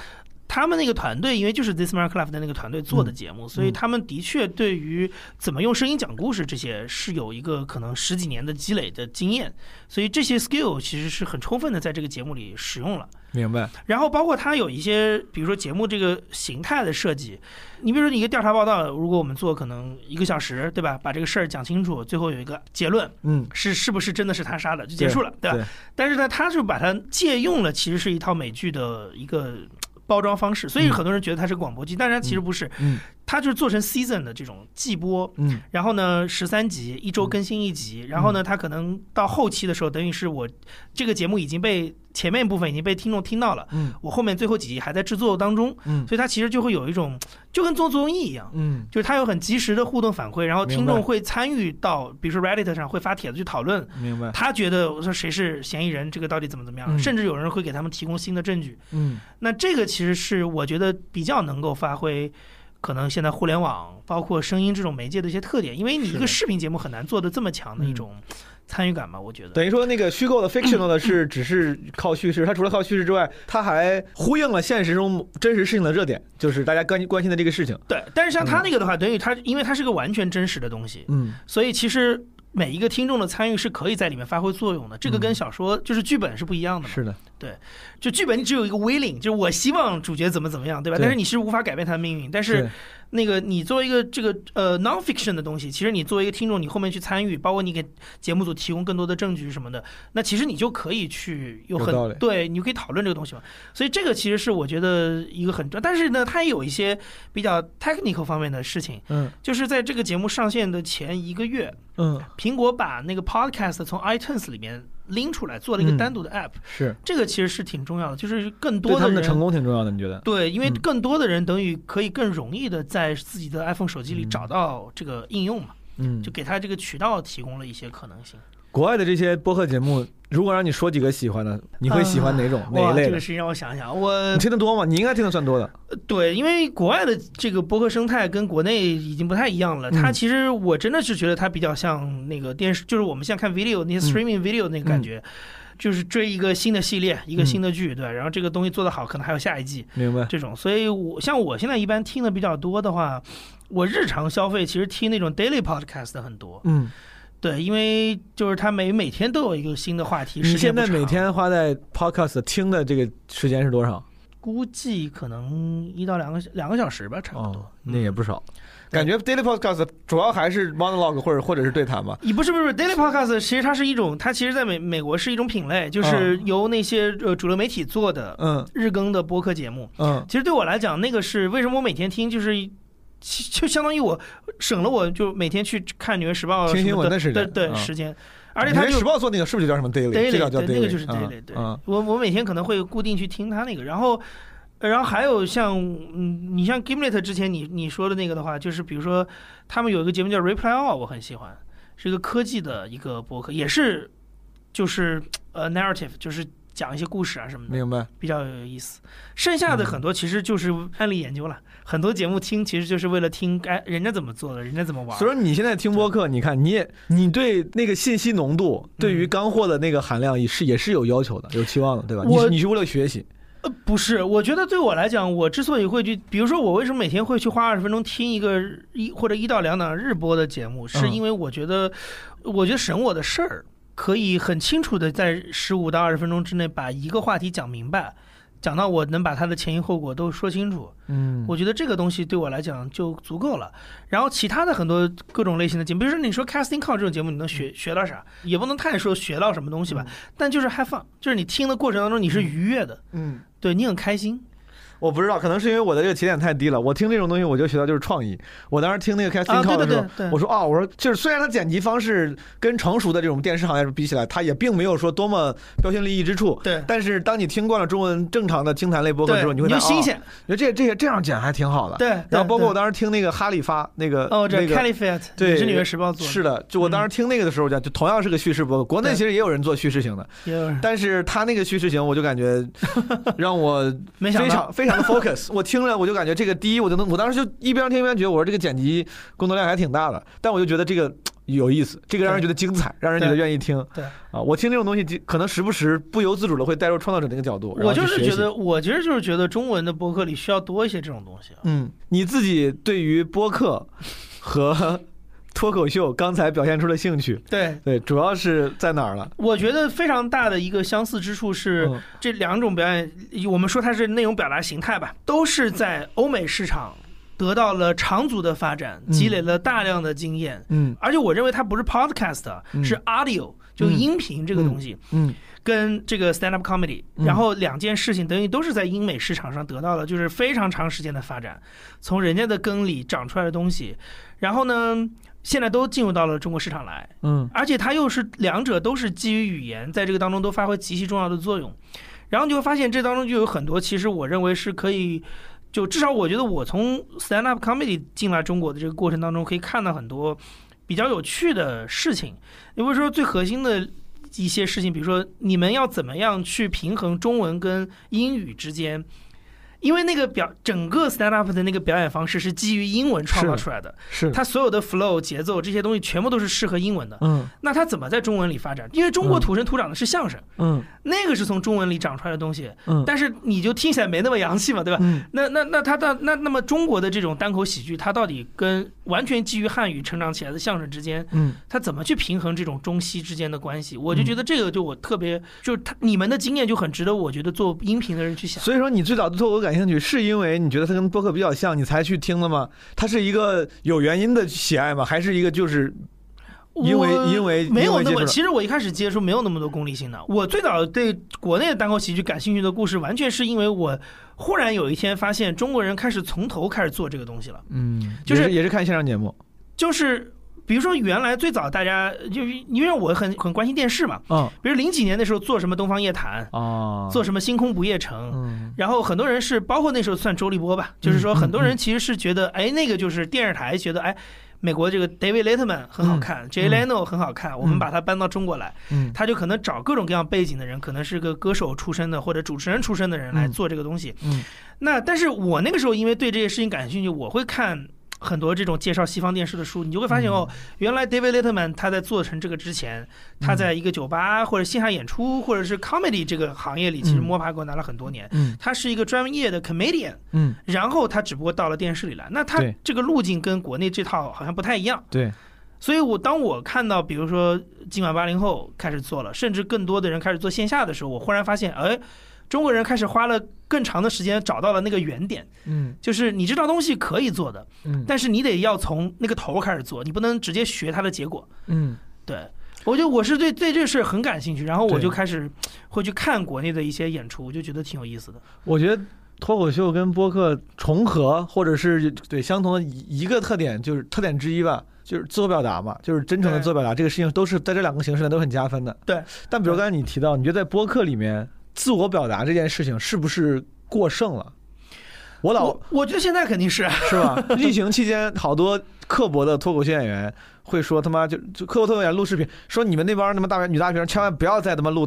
他们那个团队，因为就是 This America Life 的那个团队做的节目，所以他们的确对于怎么用声音讲故事这些是有一个可能十几年的积累的经验，所以这些 skill 其实是很充分的在这个节目里使用了。明白。然后包括它有一些，比如说节目这个形态的设计，你比如说你一个调查报道，如果我们做可能一个小时，对吧？把这个事儿讲清楚，最后有一个结论，嗯，是是不是真的是他杀的，就结束了，对吧？对但是呢，他就把它借用了，其实是一套美剧的一个包装方式，所以嗯。很多人觉得它是广播剧，但是它其实不是。嗯它就是做成 season 的这种季播，嗯。然后呢十三集，一周更新一集，然后呢，它可能到后期的时候，等于是我这个节目已经被前面部分已经被听众听到了，嗯。我后面最后几集还在制作当中，嗯。所以它其实就会有一种就跟做综艺一样。嗯。就是它有很及时的互动反馈，然后听众会参与到，比如说 Reddit 上会发帖子去讨论，明白，他觉得我说谁是嫌疑人，这个到底怎么怎么样，嗯。甚至有人会给他们提供新的证据。嗯。那这个其实是我觉得比较能够发挥，可能现在互联网包括声音这种媒介的一些特点，因为你一个视频节目很难做的这么强的一种参与感吧，我觉得。等于说那个虚构的 <clears throat> fictional 的是只是靠叙事，它除了靠叙事之外，它还呼应了现实中真实事情的热点，就是大家关关心的这个事情。对，但是像他那个的话，等于他因为它是个完全真实的东西，嗯所以其实每一个听众的参与是可以在里面发挥作用的。这个跟小说就是剧本是不一样的嘛。是的，对就剧本你只有一个 willing，就是我希望主角怎么怎么样，对吧？对但是你是无法改变他的命运。但是对那个你作为一个这个呃 non-fiction 的东西，其实你作为一个听众，你后面去参与，包括你给节目组提供更多的证据什么的，那其实你就可以去有很对，你就可以讨论这个东西嘛。所以这个其实是我觉得一个很重要，但是呢，它也有一些比较 technical 方面的事情，嗯。就是在这个节目上线的前一个月，嗯。苹果把那个 podcast 从 iTunes 里面拎出来，做了一个嗯。单独的 app，、是。这个其实是挺重要的，就是更多的人他们的成功挺重要的，你觉得？对，因为嗯。更多的人等于可以更容易的在自己的 iPhone 手机里嗯。找到这个应用嘛，嗯。就给他这个渠道提供了一些可能性。国外的这些播客节目，如果让你说几个喜欢的，你会喜欢哪种、哪，一类这个？事情让我想想，我你听得多吗？你应该听得算多的。对，因为国外的这个播客生态跟国内已经不太一样了。嗯它其实我真的是觉得它比较像那个电视，就是我们现在看 video 那些嗯 streaming video 那个感觉，就是追一个新的系列，一个嗯新的剧，对，然后这个东西做得好，可能还有下一季明白？这种。所以我像我现在一般听的比较多的话，我日常消费其实听那种 daily podcast 的很多，嗯，对，因为就是他每每天都有一个新的话题。你现在每天花在 podcast 听的这个时间是多少？估计可能一到两个两个小时吧，差不多。哦，那也不少。对感觉 daily podcast 主要还是 monologue 或者或者是对谈吧。也不是不是 daily podcast，其实它是一种，它其实在美美国是一种品类，就是由那些呃主流媒体做的嗯日更的播客节目。嗯其实对我来讲，那个是为什么我每天听，就是其就相当于我省了我就每天去看《纽约时报》听新什么闻的时间对对嗯时间，而且纽约时报做那个是不是就叫什么 daily？daily，这个叫对 daily，那个就是嗯 daily，对，嗯我我每天可能会固定去听他那个，然后。呃然后还有像，嗯，你像 Gimlet 之前你你说的那个的话，就是比如说他们有一个节目叫 Reply All，我很喜欢，是一个科技的一个博客，也是就是呃 narrative，就是讲一些故事啊什么的，明白。比较有意思。剩下的嗯很多其实就是案例研究了，很多节目听其实就是为了听哎人家怎么做的，人家怎么玩。所以说你现在听播客，你看你也你对那个信息浓度，对嗯于干货的那个含量也是也是有要求的，有期望的，对吧？你我是你是为了学习，呃，不是，我觉得对我来讲，我之所以会去，比如说我为什么每天会去花二十分钟听一个一或者一到两档日播的节目，是嗯因为我觉得，我觉得省我的事儿，可以很清楚的在十五到二十分钟之内把一个话题讲明白，讲到我能把它的前因后果都说清楚。嗯我觉得这个东西对我来讲就足够了。然后其他的很多各种类型的节目，比如说你说 casting call 这种节目，你能学学到啥？也不能太说学到什么东西吧，但就是 have fun，就是你听的过程当中你是愉悦的，嗯。对你很开心。我不知道，可能是因为我的这个起点太低了。我听这种东西，我就学到就是创意。我当时听那个 casting 啊 call 的时候，对对对对我说啊，我说就是虽然它剪辑方式跟成熟的这种电视行业比起来，它也并没有说多么标新立异之处。对但是当你听惯了中文正常的听谈类播客，之后，你会发现哦就新鲜。觉得这这这样剪还挺好的。对，然后包括我当时听那个哈利发那个哦，这个 Caliphate 对也是《纽约时报》做的，是的，就我当时听那个的时候，讲就同样是个叙事播客，国内其实也有人做叙事型的，也有人但是他那个叙事型，我就感觉让我非 <laughs> 没想到常非常的 focus。<laughs> 我听了我就感觉这个第一，我就能，我当时就一边听一边觉得，我说这个剪辑工作量还挺大的，但我就觉得这个。有意思，这个让人觉得精彩，让人觉得愿意听。对啊，我听这种东西，可能时不时不由自主的会带入创造者那个角度。我就是觉得，我其实就是觉得中文的播客里需要多一些这种东西啊。嗯，你自己对于播客和脱口秀刚才表现出了兴趣，对，对，主要是在哪儿了？我觉得非常大的一个相似之处是，嗯。这两种表演，我们说它是内容表达形态吧，都是在欧美市场得到了长足的发展，嗯。积累了大量的经验。嗯。而且我认为它不是 podcast，、嗯。是 audio，就音频这个东西。嗯。跟这个 stand up comedy，嗯。然后两件事情等于都是在英美市场上得到了就是非常长时间的发展，从人家的根里长出来的东西，然后呢，现在都进入到了中国市场来，嗯而且它又是两者都是基于语言，在这个当中都发挥极其重要的作用。然后你就会发现，这当中就有很多，其实我认为是可以，就至少我觉得我从 stand up comedy 进来中国的这个过程当中，可以看到很多比较有趣的事情。比如说最核心的一些事情，比如说你们要怎么样去平衡中文跟英语之间。因为那个表整个 stand up 的那个表演方式是基于英文创造出来的，是它所有的 flow 节奏这些东西全部都是适合英文的。嗯那它怎么在中文里发展？因为中国嗯土生土长的是相声，嗯那个是从中文里长出来的东西，嗯，但是你就听起来没那么洋气嘛，对吧？嗯那那那它到那那么中国的这种单口喜剧，它到底跟完全基于汉语成长起来的相声之间，嗯它怎么去平衡这种中西之间的关系？我就觉得这个就我特别就是他你们的经验就很值得我觉得做音频的人去想。所以说你最早对脱口感兴趣，是因为你觉得它跟播客比较像，你才去听的吗？它是一个有原因的喜爱吗？还是一个就是因为因为没有那么，其实我一开始接触没有那么多功利性的。我最早对国内的单口喜剧感兴趣的故事，完全是因为我忽然有一天发现中国人开始从头开始做这个东西了。嗯，就是也是也是看线上节目，就是比如说原来最早大家就是因为我很很关心电视嘛，嗯比如零几年的时候做什么《东方夜谭》，啊，做什么《星空不夜城》。嗯然后很多人是，包括那时候算周立波吧，就是说很多人其实是觉得，哎，那个就是电视台觉得，哎，美国这个 David Letterman 很好看，Jay Leno 很好看，我们把它搬到中国来，嗯他就可能找各种各样背景的人，可能是个歌手出身的或者主持人出身的人来做这个东西。嗯那但是我那个时候因为对这些事情感兴趣，我会看。很多这种介绍西方电视的书，你就会发现哦，原来 David Letterman 他在做成这个之前，他在一个酒吧或者线下演出或者是 comedy 这个行业里，其实嗯摸爬滚打了很多年。嗯。他是一个专业的 comedian，嗯，然后他只不过到了电视里来，那他这个路径跟国内这套好像不太一样。对，所以我当我看到，比如说今晚八零后开始做了，甚至更多的人开始做线下的时候，我忽然发现，哎，中国人开始花了更长的时间找到了那个原点，嗯。就是你这套东西可以做的，嗯。但是你得要从那个头开始做，你不能直接学它的结果。嗯。对，我就我是对对这事很感兴趣，然后我就开始会去看国内的一些演出，我就觉得挺有意思的。我觉得脱口秀跟播客重合，或者是对相同的一一个特点，就是特点之一吧，就是自我表达嘛，就是真诚的自我表达，这个事情都是在这两个形式呢都很加分的。对，但比如刚才你提到，你觉得在播客里面自我表达这件事情是不是过剩了？我老我我觉得现在肯定是，是吧？<laughs> 疫情期间，好多刻薄的脱口秀演员会说他妈就就刻薄脱口秀演员录视频，说你们那帮他妈大学女大学生千万不要再他妈录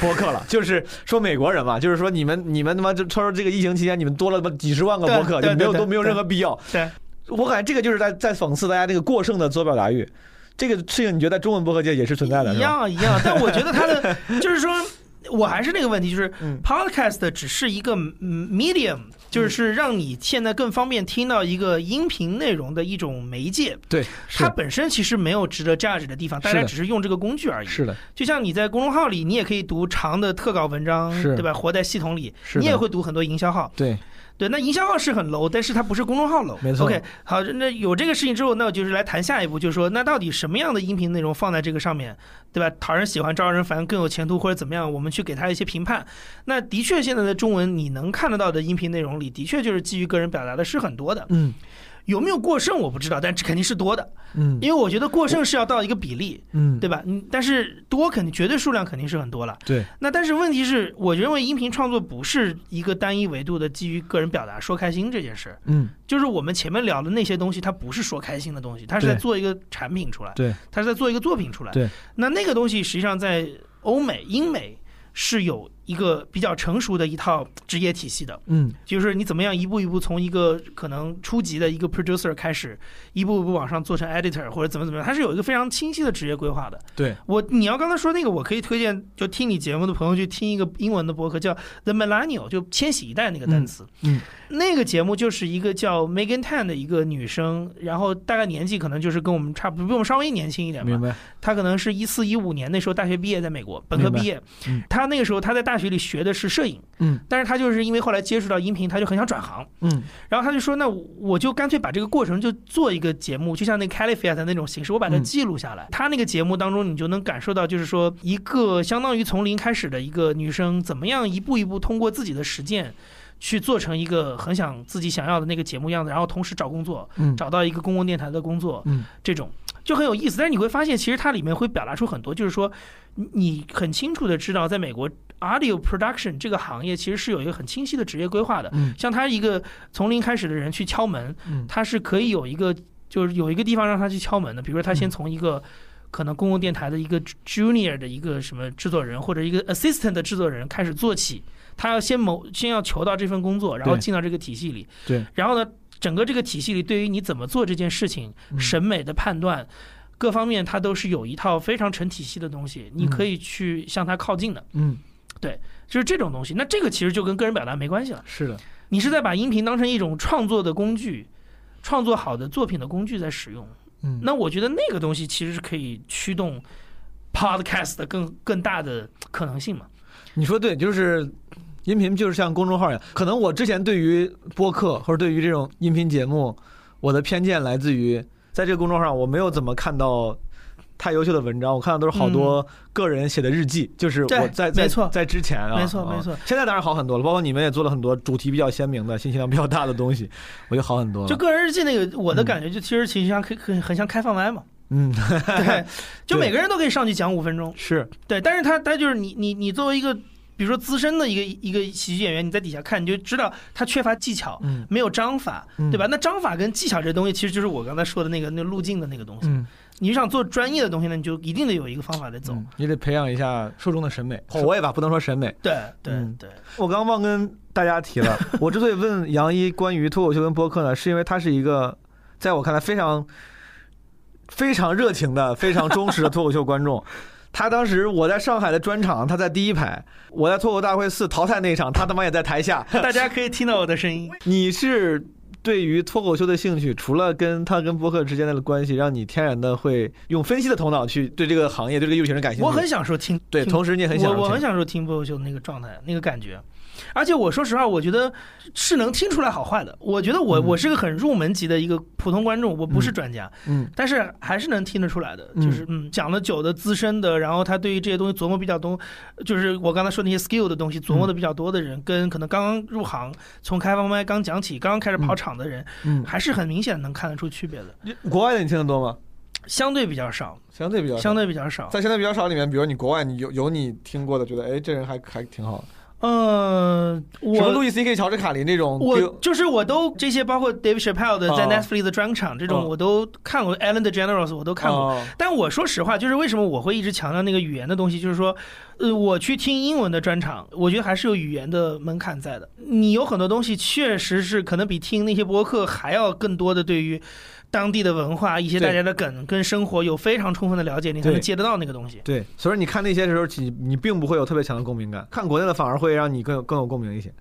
播客了，<laughs> 就是说美国人嘛，就是说你们你们他妈就说这个疫情期间你们多了他妈几十万个播客，就没有对对都没有任何必要。对，我感觉这个就是在在讽刺大家这个过剩的自我表达欲。这个事情你觉得在中文播客界也是存在的，一？样一样，但我觉得他的 <laughs> 就是说，我还是那个问题，就是嗯 podcast 只是一个嗯 medium，就是让你现在更方便听到一个音频内容的一种媒介。对，它本身其实没有值得价值的地方，大家只是用这个工具而已。是的，就像你在公众号里，你也可以读长的特稿文章，对吧？活在系统里，你也会读很多营销号。对，对，那营销号是很 low，但是它不是公众号 low。没错 OK，好，那有这个事情之后，那我就是来谈下一步，就是说，那到底什么样的音频内容放在这个上面，对吧？讨人喜欢，招人烦，更有前途，或者怎么样？我们去给他一些评判。那的确，现在的中文你能看得到的音频内容里，的确就是基于个人表达的是很多的。嗯有没有过剩我不知道，但这肯定是多的，嗯。因为我觉得过剩是要到一个比例，嗯，对吧？嗯，但是多肯定绝对数量肯定是很多了。对，那但是问题是，我认为音频创作不是一个单一维度的基于个人表达说开心这件事，嗯。就是我们前面聊的那些东西，它不是说开心的东西，它是在做一个产品出来，对，它是在做一个作品出来。对，那那个东西实际上在欧美、英美是有一个比较成熟的一套职业体系的，嗯就是你怎么样一步一步从一个可能初级的一个 producer 开始，一步一步往上做成 editor 或者怎么怎么样，它是有一个非常清晰的职业规划的。对，我你要刚才说那个，我可以推荐，就听你节目的朋友去听一个英文的博客，叫 The Millennial，就千禧一代那个单词。嗯那个节目就是一个叫 Megan Tan 的一个女生，然后大概年纪可能就是跟我们差不多，比我们稍微年轻一点吧。明白，她可能是一四一五年那时候大学毕业，在美国本科毕业嗯。她那个时候她在大大学里学的是摄影，嗯，但是他就是因为后来接触到音频，他就很想转行，嗯然后他就说，那我就干脆把这个过程就做一个节目，就像那 California 的那种形式，我把它嗯记录下来。他那个节目当中，你就能感受到，就是说一个相当于从零开始的一个女生，怎么样一步一步通过自己的实践。去做成一个很想自己想要的那个节目样子，然后同时找工作，嗯找到一个公共电台的工作，嗯这种就很有意思。但是你会发现，其实它里面会表达出很多，就是说，你你很清楚的知道，在美国 audio production 这个行业其实是有一个很清晰的职业规划的。嗯。像他一个从零开始的人去敲门，嗯。他是可以有一个就是有一个地方让他去敲门的，比如说他先嗯。从一个。可能公共电台的一个 junior 的一个什么制作人或者一个 assistant 的制作人开始做起，他要先谋先要求到这份工作，然后进到这个体系里，对，然后呢，整个这个体系里对于你怎么做这件事情，嗯。审美的判断，各方面它都是有一套非常成体系的东西，你嗯。可以去向它靠近的，嗯，就是这种东西。那这个其实就跟个人表达没关系了，是的，你是在把音频当成一种创作的工具，创作好的作品的工具在使用。嗯，那我觉得那个东西其实是可以驱动 podcast 的更更大的可能性嘛。你说对，就是音频就是像公众号一样。可能我之前对于播客或者对于这种音频节目，我的偏见来自于在这个公众号上我没有怎么看到。太优秀的文章，我看到都是好多个人写的日记，就是我在在在之前啊，啊没错没错现在当然好很多了，包括你们也做了很多主题比较鲜明的、信息量比较大的东西，我觉得好很多了。就个人日记那个，我的感觉就其实其实像很很很像开放麦嘛，嗯，<laughs> <laughs> 对，就每个人都可以上去讲五分钟，是对，但是他他就是你你你作为一个比如说资深的一个一个喜剧演员，你在底下看你就知道他缺乏技巧，嗯没有章法，嗯对吧？那章法跟技巧这东西，其实就是我刚才说的那个那路径的那个东西。嗯你想做专业的东西呢，你就一定得有一个方法来走。嗯，你得培养一下受众的审美，口味吧，不能说审美。对对嗯对，我刚忘跟大家提了，<laughs> 我之所以问杨一关于脱口秀跟播客呢，是因为他是一个在我看来非常非常热情的、非常忠实的脱口秀观众。他当时我在上海的专场，他在第一排；我在脱口大会四淘汰那一场，他他妈也在台下。大家可以听到我的声音。你是对于脱口秀的兴趣，除了跟他跟播客之间的关系，让你天然的会用分析的头脑去对这个行业、对这个艺术形式感兴趣。我很享受听，对，同时你也很享受我我很听享受听脱口秀的那个状态，那个感觉。而且我说实话，我觉得是能听出来好坏的。我觉得我、嗯我是个很入门级的一个普通观众，我不是专家，嗯但是还是能听得出来的。嗯就是嗯，讲的久的资深的，然后他对于这些东西琢磨比较多，就是我刚才说那些 skill 的东西琢磨的比较多的人，跟可能刚刚入行，从开放麦刚讲起，刚刚开始跑场的人，嗯，还是很明显能看得出区别的。国外的你听得多吗？相对比较少，相对比较少相对比较少。在相对比较少里面，比如你国外你有有你听过的，觉得哎这人还还挺好的，呃，什么路我易 C K、乔治卡林这种，我就就是我都这些，包括 David Chappelle 的在哦 Netflix 的专场这种，哦我都看过。Ellen DeGeneres 我都看过。哦但我说实话，就是为什么我会一直强调那个语言的东西，就是说，呃，我去听英文的专场，我觉得还是有语言的门槛在的。你有很多东西确实是可能比听那些播客还要更多的对于当地的文化、一些大家的梗跟生活有非常充分的了解，你才对能接得到那个东西。对，所以你看那些的时候，你你并不会有特别强的共鸣感，看国内的反而会让你更有更有共鸣一些。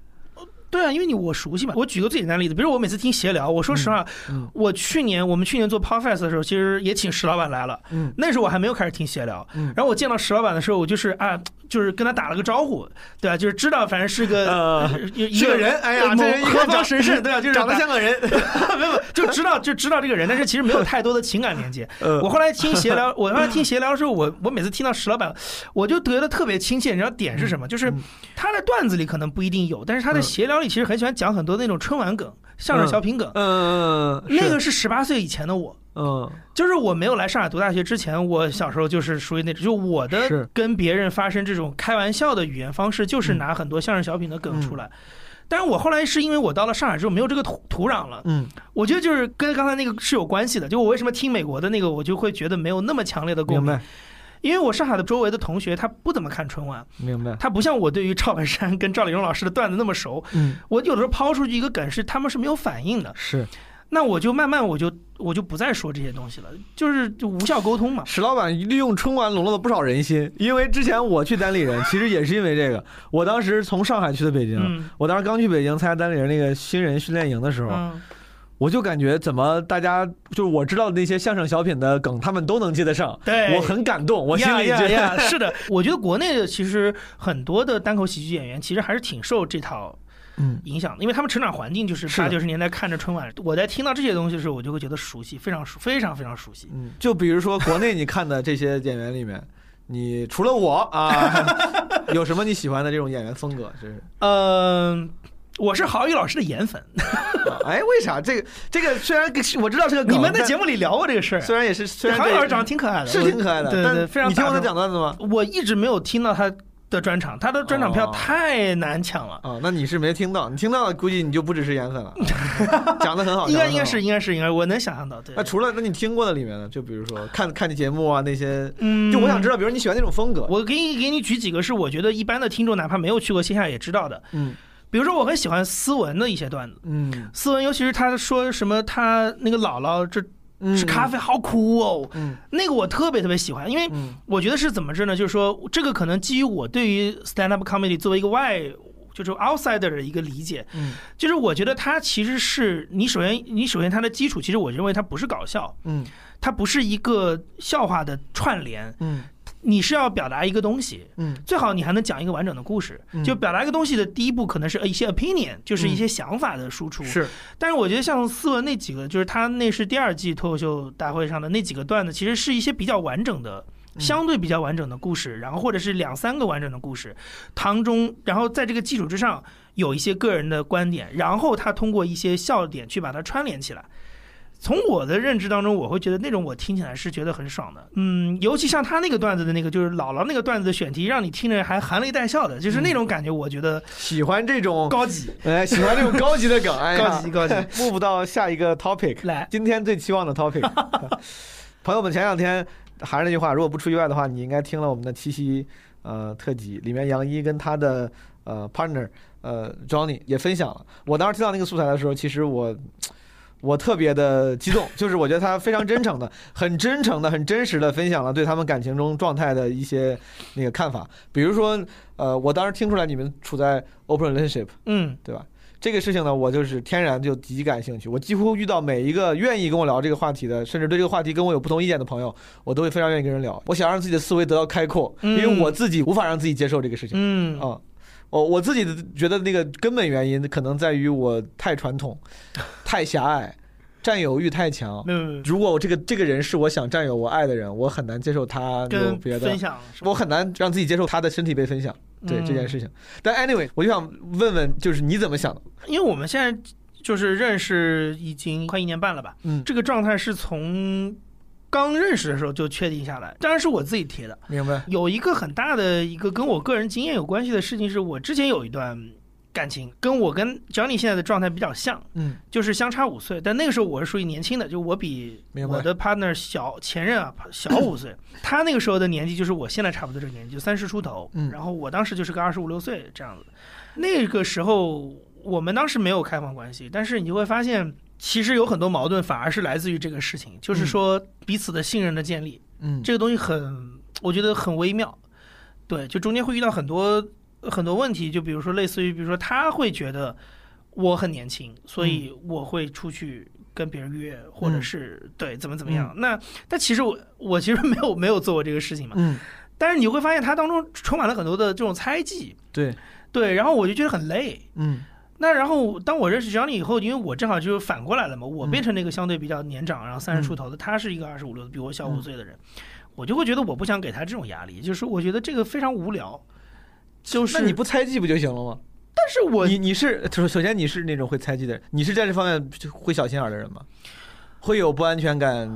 对啊，因为你我熟悉嘛。我举个最简单的例子，比如我每次听闲聊，我说实话，嗯我去年我们去年做 Podfest 的时候，其实也请石老板来了。嗯那时候我还没有开始听闲聊，嗯然后我见到石老板的时候，我就是啊，就是跟他打了个招呼，对吧、就是知道反正是个、<laughs> 呃一个人哎呀某这人何方长神圣，对吧、就是长得像个人，<laughs> 没有，就知道就知道这个人，但是其实没有太多的情感连接。<laughs> 呃我后来听闲聊，我后来听闲聊的时候，我我每次听到石老板，我就觉得特别亲切。你知道点是什么？就是嗯他的段子里可能不一定有，但是他的嗯闲聊里其实很喜欢讲很多那种春晚梗、相声小品梗。嗯，那个是十八岁以前的我，嗯。就是我没有来上海读大学之前，我小时候就是属于那种，就我的跟别人发生这种开玩笑的语言方式，就是拿很多相声小品的梗出来。但是我后来是因为我到了上海之后没有这个土土壤了，嗯，我觉得就是跟刚才那个是有关系的。就我为什么听美国的那个，我就会觉得没有那么强烈的共鸣，因为我上海的周围的同学他不怎么看春晚，明白，他不像我对于赵本山跟赵丽蓉老师的段子那么熟。嗯。我有的时候抛出去一个梗是他们是没有反应的，是那我就慢慢我就我就不再说这些东西了，就是就无效沟通嘛。石老板利用春晚笼络了不少人心，因为之前我去单立人，其实也是因为这个。我当时从上海去的北京，嗯我当时刚去北京参加单立人那个新人训练营的时候，嗯我就感觉怎么大家就是我知道的那些相声小品的梗，他们都能接得上，对我很感动，我心里觉得是的，我觉得国内的其实很多的单口喜剧演员其实还是挺受这套嗯影响的，因为他们成长环境就是八九十年代看着春晚，我在听到这些东西的时候，我就会觉得熟悉，非常熟，非常非常熟悉。嗯，就比如说国内你看的这些演员里面，你除了我啊，<laughs> 有什么你喜欢的这种演员风格？就是，嗯、我是郝宇老师的颜粉，啊哎，为啥这个这个虽然我知道是个梗，你们在节目里聊过这个事儿。虽然也是虽然这郝宇老师长得挺可爱的，是挺可爱的，但对对，非常你听过他讲段子吗？我一直没有听到他的专场，他的专场票哦。太难抢了。啊，那你是没听到，你听到了，估计你就不只是颜粉了，<laughs> 讲的很好，应该应该是应该是应该，我能想象到。对。那，除了那你听过的里面呢？就比如说看看你节目啊那些，嗯，就我想知道，比如你喜欢那种风格，我给你给你举几个是我觉得一般的听众哪怕没有去过线下也知道的，嗯。比如说我很喜欢斯文的一些段子，嗯。斯文尤其是他说什么他那个姥姥这嗯，是咖啡好苦哦，嗯。那个我特别特别喜欢，因为嗯。我觉得是怎么着呢？就是说这个可能基于我对于 stand up comedy 作为一个外就是 outsider 的一个理解，嗯。就是我觉得它其实是你首先你首先它的基础，其实我认为它不是搞笑，嗯。它不是一个笑话的串联，嗯你是要表达一个东西，嗯最好你还能讲一个完整的故事。嗯就表达一个东西的第一步，可能是一些 opinion，就是一些想法的输出。是但是我觉得像斯文那几个，就是他那是第二季脱口秀大会上的那几个段子，其实是一些比较完整的。相对比较完整的故事，然后或者是两三个完整的故事，当中，然后在这个基础之上有一些个人的观点，然后他通过一些笑点去把它串联起来。从我的认知当中，我会觉得那种我听起来是觉得很爽的，嗯，尤其像他那个段子的那个，就是姥姥那个段子的选题，让你听着还含泪带笑的，就是那种感觉，我觉得喜欢这种高级。哎，喜欢这种 <laughs> 高级的梗，哎高级高级，move <laughs> 到下一个 topic，来今天最期望的 topic。<laughs> 朋友们，前两天还是那句话，如果不出意外的话，你应该听了我们的七夕呃特辑，里面杨一跟他的呃 partner 呃 Johnny 也分享了。我当时听到那个素材的时候，其实我。我特别的激动，就是我觉得他非常真诚的、很真诚的、很真实的分享了对他们感情中状态的一些那个看法。比如说，呃，我当时听出来你们处在 open relationship，嗯，对吧？这个事情呢，我就是天然就极感兴趣。我几乎遇到每一个愿意跟我聊这个话题的，甚至对这个话题跟我有不同意见的朋友，我都会非常愿意跟人聊。我想让自己的思维得到开阔，因为嗯我自己无法让自己接受这个事情。嗯啊、我我自己的觉得那个根本原因可能在于我太传统、<laughs> 太狭隘、占有欲太强。没有没有如果我这个这个人是我想占有、我爱的人，我很难接受他有跟别的分，享，我很难让自己接受他的身体被分享。对嗯这件事情，但 anyway，我就想问问，就是你怎么想的？因为我们现在就是认识已经快一年半了吧，嗯，这个状态是从刚认识的时候就确定下来，当然是我自己贴的。明白。有一个很大的一个跟我个人经验有关系的事情，是我之前有一段感情，跟我跟 Johnny 现在的状态比较像，嗯就是相差五岁，但那个时候我是属于年轻的，就我比我的 partner 小前任啊小五岁，<coughs> 他那个时候的年纪就是我现在差不多这个年纪，就三十出头，嗯然后我当时就是个二十五六岁这样子。那个时候我们当时没有开放关系，但是你就会发现，其实有很多矛盾反而是来自于这个事情，就是说彼此的信任的建立，嗯，这个东西很，我觉得很微妙。对，就中间会遇到很多很多问题，就比如说类似于，比如说他会觉得我很年轻，所以我会出去跟别人约，或者是对怎么怎么样。那但其实我我其实没有没有做过这个事情嘛，嗯，但是你会发现他当中充满了很多的这种猜忌，对，对，然后我就觉得很累。嗯那然后当我认识 Johnny 以后，因为我正好就是反过来了嘛，我嗯变成那个相对比较年长，然后三十出头的，他是一个二十五六，比我小五岁的人，我就会觉得我不想给他这种压力，就是我觉得这个非常无聊。就是那你不猜忌不就行了吗？但是我你你是首首先你是那种会猜忌的人，你是在这方面会小心眼的人吗？会有不安全感？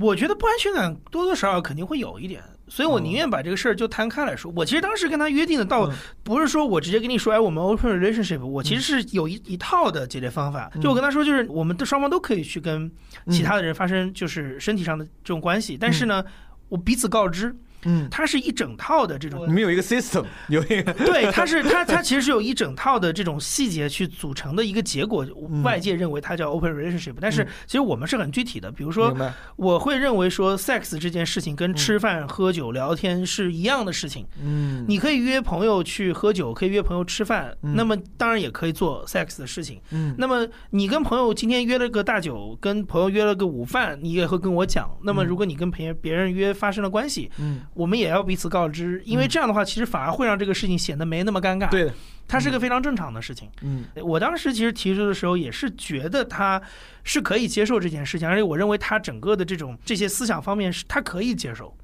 我觉得不安全感多多少少肯定会有一点，所以我宁愿把这个事儿就摊开来说。我其实当时跟他约定的到嗯。不是说我直接跟你说，哎，我们 open relationship，我其实是有一一套的解决方法。嗯就我跟他说，就是我们的双方都可以去跟其他的人发生就是身体上的这种关系，但是呢，我彼此告知。嗯，它是一整套的这种你们有一个 system，有一个对，它是它它其实是有一整套的这种细节去组成的一个结果，嗯外界认为它叫 open relationship，但是其实我们是很具体的，比如说？我会认为说 sex 这件事情跟吃饭、喝酒、聊天是一样的事情。嗯，你可以约朋友去喝酒，可以约朋友吃饭，嗯那么当然也可以做 sex 的事情。嗯那么你跟朋友今天约了个大酒，跟朋友约了个午饭，你也会跟我讲。那么如果你跟别别人约发生了关系，嗯，我们也要彼此告知，因为这样的话，其实反而会让这个事情显得没那么尴尬。对的，它是个非常正常的事情。嗯我当时其实提出的时候，也是觉得他是可以接受这件事情，而且我认为他整个的这种这些思想方面是他可以接受，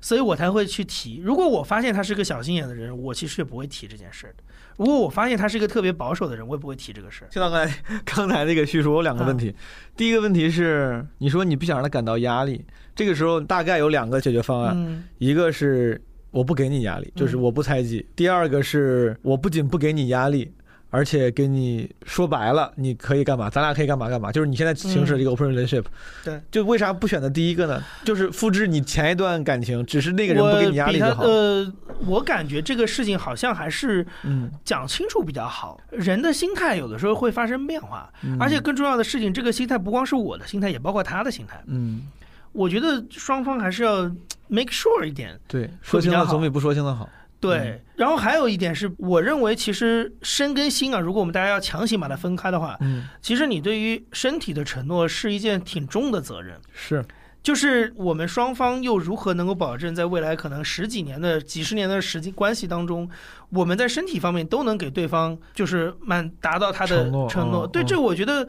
所以我才会去提。如果我发现他是个小心眼的人，我其实也不会提这件事。如果我发现他是一个特别保守的人，我也不会提这个事儿。就像刚才 <laughs> 刚才那个叙述，我有两个问题。第一个问题是，你说你不想让他感到压力，这个时候大概有两个解决方案，嗯一个是我不给你压力，就是我不猜忌；第二个是我不仅不给你压力。而且给你说白了，你可以干嘛？咱俩可以干嘛干嘛？就是你现在行使这个 open relationship，、对，就为啥不选择第一个呢？就是复制你前一段感情，只是那个人不给你压力他就好。呃，我感觉这个事情好像还是嗯，讲清楚比较好。人的心态有的时候会发生变化，嗯而且更重要的事情，这个心态不光是我的心态，也包括他的心态。嗯，我觉得双方还是要 make sure 一点。对，说清了总比不说清的好。对，嗯然后还有一点是，我认为其实身跟心啊，如果我们大家要强行把它分开的话，嗯，其实你对于身体的承诺是一件挺重的责任。是，就是我们双方又如何能够保证，在未来可能十几年的、几十年的时间关系当中，我们在身体方面都能给对方就是满达到他的承诺承诺。对，这我觉得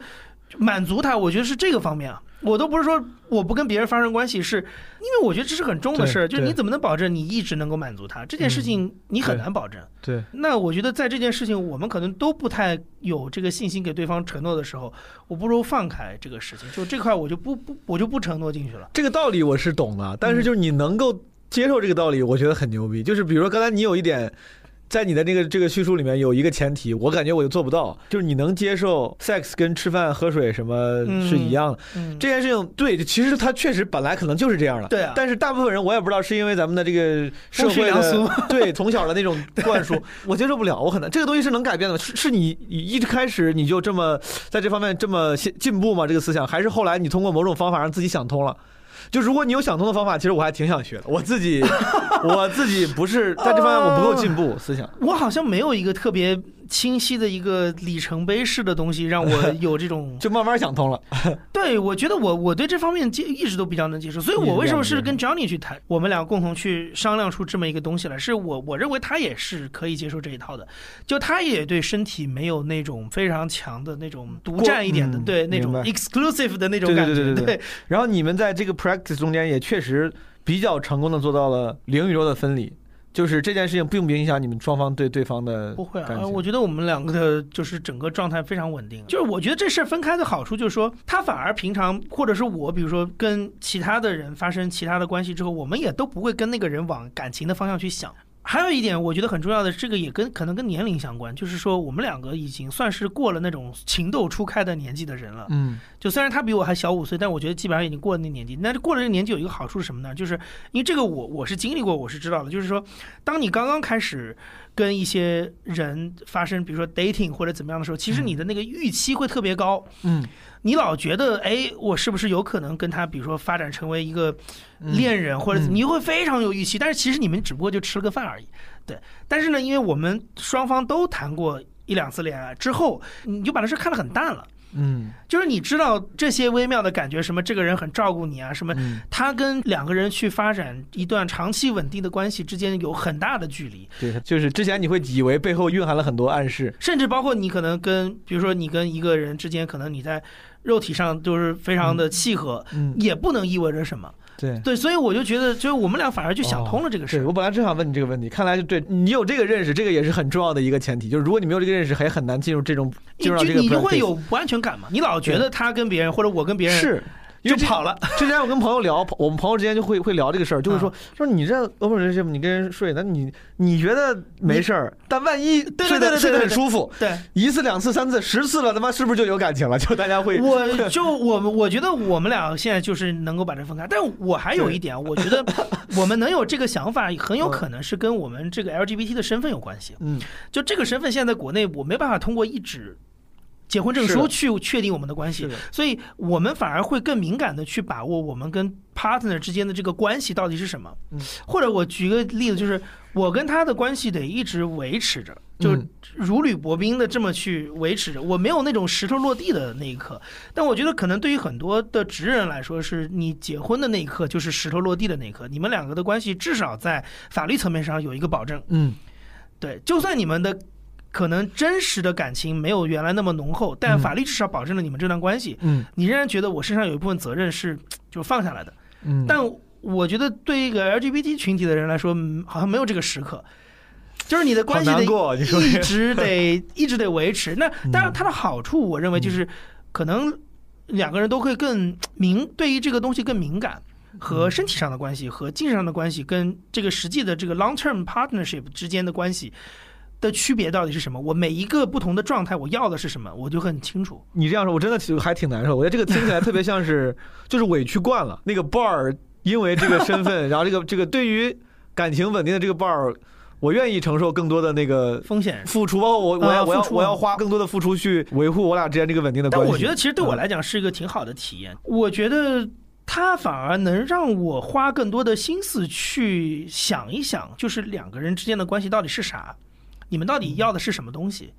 满足他，我觉得是这个方面啊。我都不是说我不跟别人发生关系，是因为我觉得这是很重的事儿，就是你怎么能保证你一直能够满足他这件事情，你很难保证。对，那我觉得在这件事情，我们可能都不太有这个信心给对方承诺的时候，我不如放开这个事情，就这块我就不不我就不承诺进去了。这个道理我是懂的，但嗯是就是你能够接受这个道理，我觉得很牛逼。就是比如说刚才你有一点。在你的那个这个叙述里面有一个前提，我感觉我就做不到，就是你能接受 sex 跟吃饭喝水什么是一样的。嗯，这件事情对，其实它确实本来可能就是这样的。对啊但是大部分人我也不知道是因为咱们的这个社会 <laughs> <laughs> 对从小的那种灌输，<laughs> 我接受不了，我可能。这个东西是能改变的吗？是是你你一开始你就这么在这方面这么进进步吗？这个思想，还是后来你通过某种方法让自己想通了？就如果你有想通的方法，其实我还挺想学的。我自己，<laughs> 我自己不是在这方面我不够进步思想。我好像没有一个特别清晰的一个里程碑式的东西，让我 <laughs> 有这种就慢慢想通了。<laughs> 对，我觉得我我对这方面接一直都比较能接受，所以我为什么是跟 Johnny 去谈，我们俩共同去商量出这么一个东西来，是我我认为他也是可以接受这一套的，就他也对身体没有那种非常强的那种独占一点的，嗯对那种 exclusive 的那种对对感觉，对对对对然后你们在这个 practice 中间也确实比较成功的做到了零宇宙的分离，就是这件事情并不影响你们双方对对方的不会啊，呃。我觉得我们两个的就是整个状态非常稳定。就是我觉得这事儿分开的好处就是说，他反而平常或者是我，比如说跟其他的人发生其他的关系之后，我们也都不会跟那个人往感情的方向去想。还有一点，我觉得很重要的，这个也跟可能跟年龄相关，就是说我们两个已经算是过了那种情窦初开的年纪的人了。嗯就虽然他比我还小五岁，但我觉得基本上已经过了那年纪。那过了这个年纪有一个好处是什么呢？就是因为这个我我是经历过，我是知道的。就是说，当你刚刚开始跟一些人发生，比如说 dating 或者怎么样的时候，其实你的那个预期会特别高。嗯，你老觉得，哎，我是不是有可能跟他，比如说发展成为一个嗯恋人，或者嗯你会非常有预期。但是其实你们只不过就吃了个饭而已。对，但是呢，因为我们双方都谈过一两次恋爱之后，你就把这事看得很淡了。嗯。就是你知道这些微妙的感觉，什么这个人很照顾你啊，什么嗯，他跟两个人去发展一段长期稳定的关系之间有很大的距离，对，就是之前你会以为背后蕴含了很多暗示。甚至包括你可能跟，比如说你跟一个人之间，可能你在肉体上就是非常的契合，嗯，也不能意味着什么。对。对，所以我就觉得，就是我们俩反而就想通了这个事我本来正想问你这个问题，看来就对你有这个认识，这个也是很重要的一个前提。就是如果你没有这个认识，还很难进入这种你进入到这个就你就会有不安全感嘛？你老觉得他跟别人或者我跟别人是就跑了。<laughs> 之前我跟朋友聊，我们朋友之间就会会聊这个事儿，就会说说你这 open relationship，你跟人睡，那你你觉得没事儿，但万一对睡得睡得对对对对很舒服，对，一次两次三次十次了，他妈是不是就有感情了？就大家会我就我们我觉得我们俩现在就是能够把这分开，但我还有一点，我觉得 <laughs> 我们能有这个想法，很有可能是跟我们这个 LGBT 的身份有关系。嗯就这个身份，现在在国内我没办法通过一纸结婚证书去确定我们的关系，所以我们反而会更敏感的去把握我们跟 partner 之间的这个关系到底是什么。嗯或者我举个例子，就是我跟他的关系得一直维持着，就如履薄冰的这么去维持着，我没有那种石头落地的那一刻。但我觉得可能对于很多的直人来说，是你结婚的那一刻就是石头落地的那一刻，你们两个的关系至少在法律层面上有一个保证。嗯对，就算你们的可能真实的感情没有原来那么浓厚，但嗯法律至少保证了你们这段关系，嗯你仍然觉得我身上有一部分责任是就放下来的。嗯，但我觉得对于一个 LGBT 群体的人来说，嗯好像没有这个时刻。就是你的关系得一直得 <laughs> 一直得维持。那当然，它的好处，我认为就是可能两个人都会更敏，对于这个东西更敏感。和身体上的关系和精神上的关系，跟这个实际的这个 long term partnership 之间的关系的区别到底是什么？我每一个不同的状态，我要的是什么，我就很清楚。你这样说，我真的挺还挺难受。我觉得这个听起来特别像是就是委屈惯了。那个 bar 因为这个身份，然后这个这个对于感情稳定的这个 bar，我愿意承受更多的那个风险付出，包括我我要、我要我要花更多的付出去维护我俩之间这个稳定的关系。但我觉得其实对我嗯来讲是一个挺好的体验。我觉得他反而能让我花更多的心思去想一想，就是两个人之间的关系到底是啥，你们到底要的是什么东西。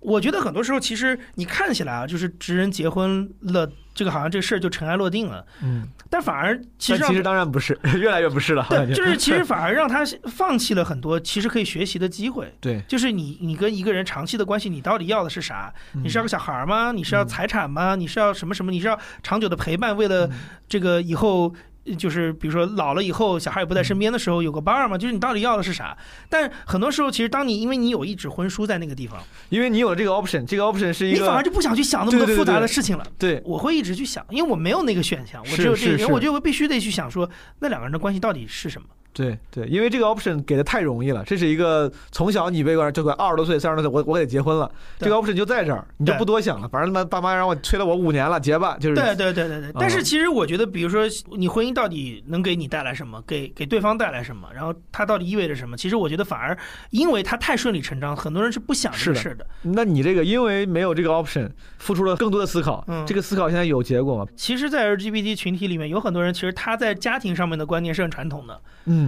我觉得很多时候，其实你看起来啊，就是直人结婚了，这个好像这事儿就尘埃落定了，嗯，但反而其实其实当然不是，<laughs> 越来越不是了。对，就是其实反而让他放弃了很多其实可以学习的机会。对，就是你你跟一个人长期的关系，你到底要的是啥？你是要个小孩吗？你是要财产吗？你是要什么什么？你是要长久的陪伴？为了这个以后。呃就是比如说老了以后，小孩也不在身边的时候，有个伴儿嘛。就是你到底要的是啥？但很多时候，其实当你因为你有一纸婚书在那个地方，因为你有这个 option，这个 option 是一个你反而就不想去想那么多复杂的事情了。对我会一直去想，因为我没有那个选项，我只有这个，我觉得我必须得去想说，那两个人的关系到底是什么？对对，因为这个 option 给的太容易了，这是一个从小你被管就管二十多岁、三十多岁，我我得结婚了，这个 option 就在这儿，你就不多想了，反正他妈爸妈让我催了我五年了，结吧，就是。对对对对对，但是嗯。其实我觉得，比如说你婚姻到底能给你带来什么，给给对方带来什么，然后它到底意味着什么？其实我觉得反而因为它太顺理成章，很多人是不想这个事儿的。那你这个因为没有这个 option，付出了更多的思考，嗯。这个思考现在有结果吗？其实，在 LGBT 群体里面，有很多人其实他在家庭上面的观念是很传统的，嗯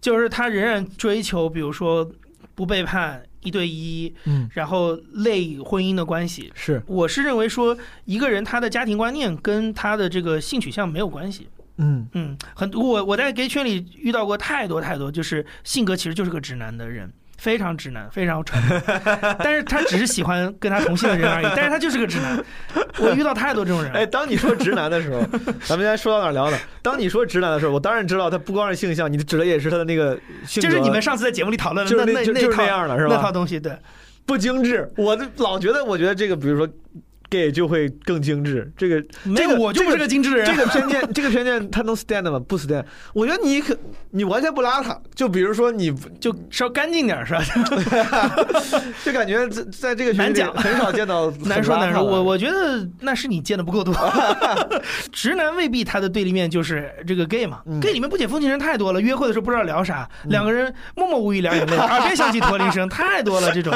就是他仍然追求，比如说不背叛、一对一，嗯，然后类婚姻的关系。是，我是认为说，一个人他的家庭观念跟他的这个性取向没有关系。嗯。嗯，很我我在 gay 圈里遇到过太多太多，就是性格其实就是个直男的人，非常直男，非常传统，<laughs> 但是他只是喜欢跟他同性的人而已，但是他就是个直男。我遇到太多这种人了。哎，当你说直男的时候，咱们现在说到哪儿聊呢？当你说直男的时候，我当然知道他不光是性向，你指的也是他的那个性格，就是你们上次在节目里讨论的那那那套样的是吧那套东西，对，不精致。我就老觉得，我觉得这个，比如说 gay 就会更精致，这个没有，我就不是个精致的人。这个偏见，这个偏见，他能 stand 吗？不 stand。我觉得你可，你完全不邋遢。就比如说你，就稍干净点是吧？<laughs> 就感觉在在这个群体里难讲很少见到 <laughs> 难说难说，我我觉得那是你见的不够多。<laughs> 直男未必他的对立面就是这个 gay 嘛、嗯 g a y 里面不解风情人太多了，约会的时候不知道聊啥，两个人默默无语两眼泪，耳边响起驼铃声，太多了这种，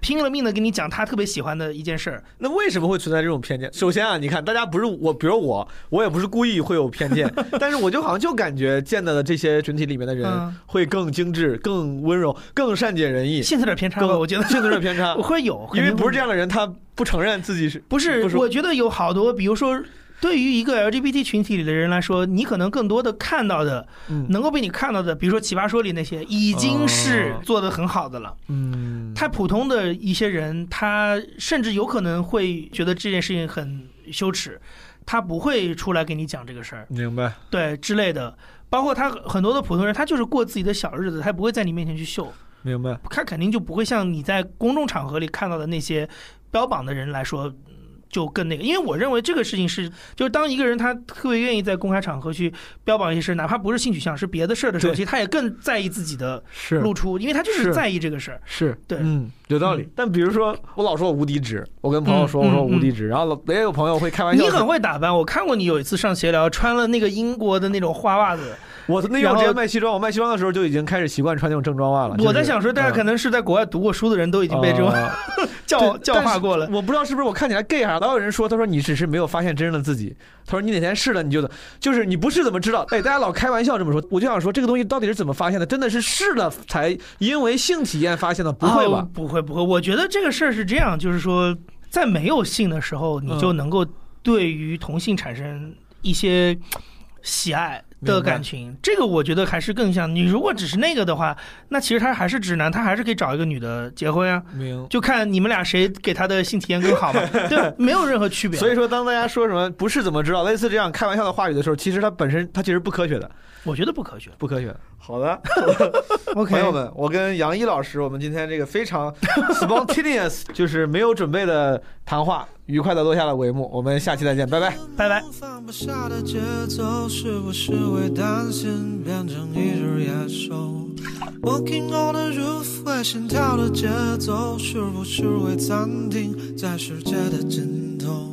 拼了命的跟你讲他特别喜欢的一件事儿。那为什么会存在这种偏见？首先啊，你看，大家不是我，比如我，我也不是故意会有偏见，<laughs> 但是我就好像就感觉见到的这些群体里面的人嗯会更精致、更温柔、更善解人意，性有点偏差吧，更我觉得性格有点偏差 <laughs> 我，会有，因为不是这样，的人，他不承认自己是不是我觉得有好多，比如说。对于一个 LGBT 群体里的人来说，你可能更多的看到的，嗯。能够被你看到的，比如说《奇葩说》里那些，已经是哦做的很好的了。嗯，太普通的一些人，他甚至有可能会觉得这件事情很羞耻，他不会出来给你讲这个事儿，明白，对之类的。包括他很多的普通人，他就是过自己的小日子，他不会在你面前去秀，明白，他肯定就不会像你在公众场合里看到的那些标榜的人来说，嗯就更那个。因为我认为这个事情是，就是当一个人他特别愿意在公开场合去标榜一些事，哪怕不是性取向，是别的事儿的时候，其实他也更在意自己的是露出，因为他就是是在意这个事儿。是，对嗯，有道理嗯。但比如说，我老说我无敌值，我跟朋友说，嗯我说无敌值，然后也有朋友会开玩笑你，很会打扮，我看过你有一次上闲聊，穿了那个英国的那种花袜子。<laughs> 我那因为然后我之前卖西装，我卖西装的时候就已经开始习惯穿那种正装袜了。就是我在想说，大家可嗯能是在国外读过书的人都已经被这种呃 <laughs> 教教化过了我不知道是不是我看起来 gay 啊老有人说，他说你只是没有发现真正的自己。他说你哪天试了你就就是你不试怎么知道？哎，大家老开玩笑这么说，我就想说这个东西到底是怎么发现的？真的是试了才因为性体验发现的？不会哦吧？不会不会，我觉得这个事儿是这样，就是说，在没有性的时候，你嗯就能够对于同性产生一些喜爱的感情。这个我觉得还是更像你，如果只是那个的话，那其实他还是直男，他还是可以找一个女的结婚啊。明。就看你们俩谁给他的性体验更好嘛，<laughs> 对，没有任何区别。所以说，当大家说什么不是怎么知道，类似这样开玩笑的话语的时候，其实它本身它其实不科学的，我觉得不科学。不科学。好的，<laughs> OK，朋友们，我跟杨一老师，我们今天这个非常 <laughs> spontaneous，就是没有准备的谈话，愉快的落下了帷幕。我们下期再见，拜拜。拜拜。放不下的节奏，是不是会担心变成一只野兽？Walking on the roof，为心跳的节奏，是不是会暂停在世界的尽头？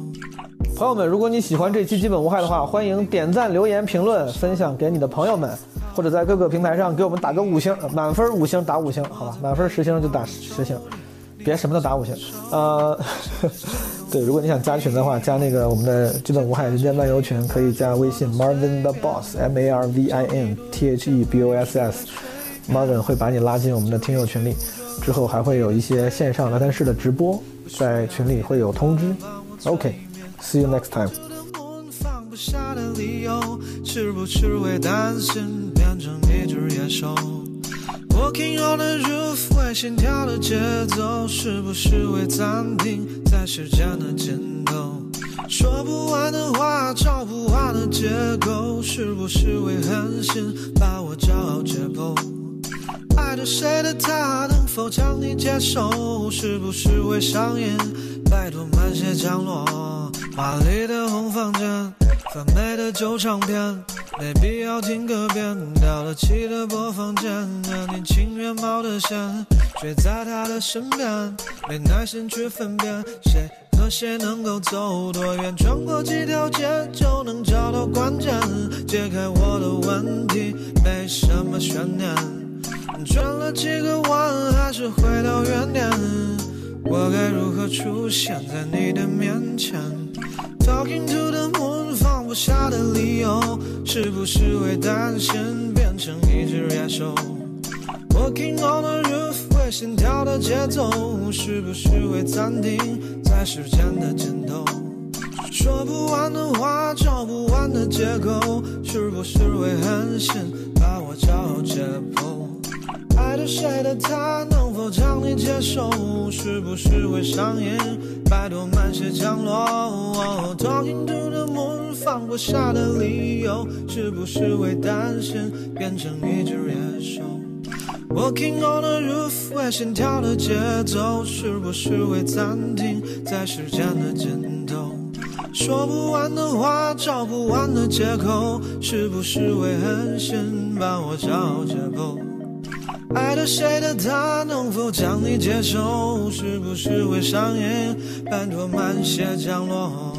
朋友们，如果你喜欢这期基本无害的话，欢迎点赞、留言、评论、分享给你的朋友们，或者在各个平台上给我们打个五星，呃满分五星打五星，好吧？满分十星就打十星，别什么都打五星。呃，<laughs> 对，如果你想加群的话，加那个我们的基本无害人间漫游群，可以加微信 Marvin the Boss M A R V I N T H E B O S S。Marvin 会把你拉进我们的听友群里，之后还会有一些线上聊天室的直播，在群里会有通知。See、you next time。放不下的理由，是不是会担心变成一只野兽？Walking on the roof，会心跳的节奏，是不是会暂停在时间的尽头？说不完的话，找不完的借口，是不是会狠心把我骄傲解剖？爱着谁的他，能否将你接受？是不是会上瘾？拜托慢些降落。华丽的红房间，翻美的旧唱片，没必要听个遍。掉了漆的播放键，让你情愿冒的险，睡在他的身边，没耐心去分辨谁和谁能够走多远，穿过几条街就能找到关键，解开我的问题，没什么悬念。转了几个弯，还是回到原点。我该如何出现在你的面前？Talking to the moon，放不下的理由，是不是会担心变成一只野兽？Walking on the roof，为心跳的节奏，是不是会暂停在时间的尽头？说不完的话，找不完的借口，是不是会狠心把我骄傲解剖？爱着谁的他，能否将你接受？是不是会上瘾？拜托慢些降落。Talking to the moon，放不下的理由，是不是会担心变成一只野兽？Walking on the roof，为心跳的节奏，是不是会暂停在时间的尽头？说不完的话，找不完的借口，是不是会狠心把我骄傲解剖？爱着谁的他，能否将你接受？是不是会上瘾？拜托慢些降落。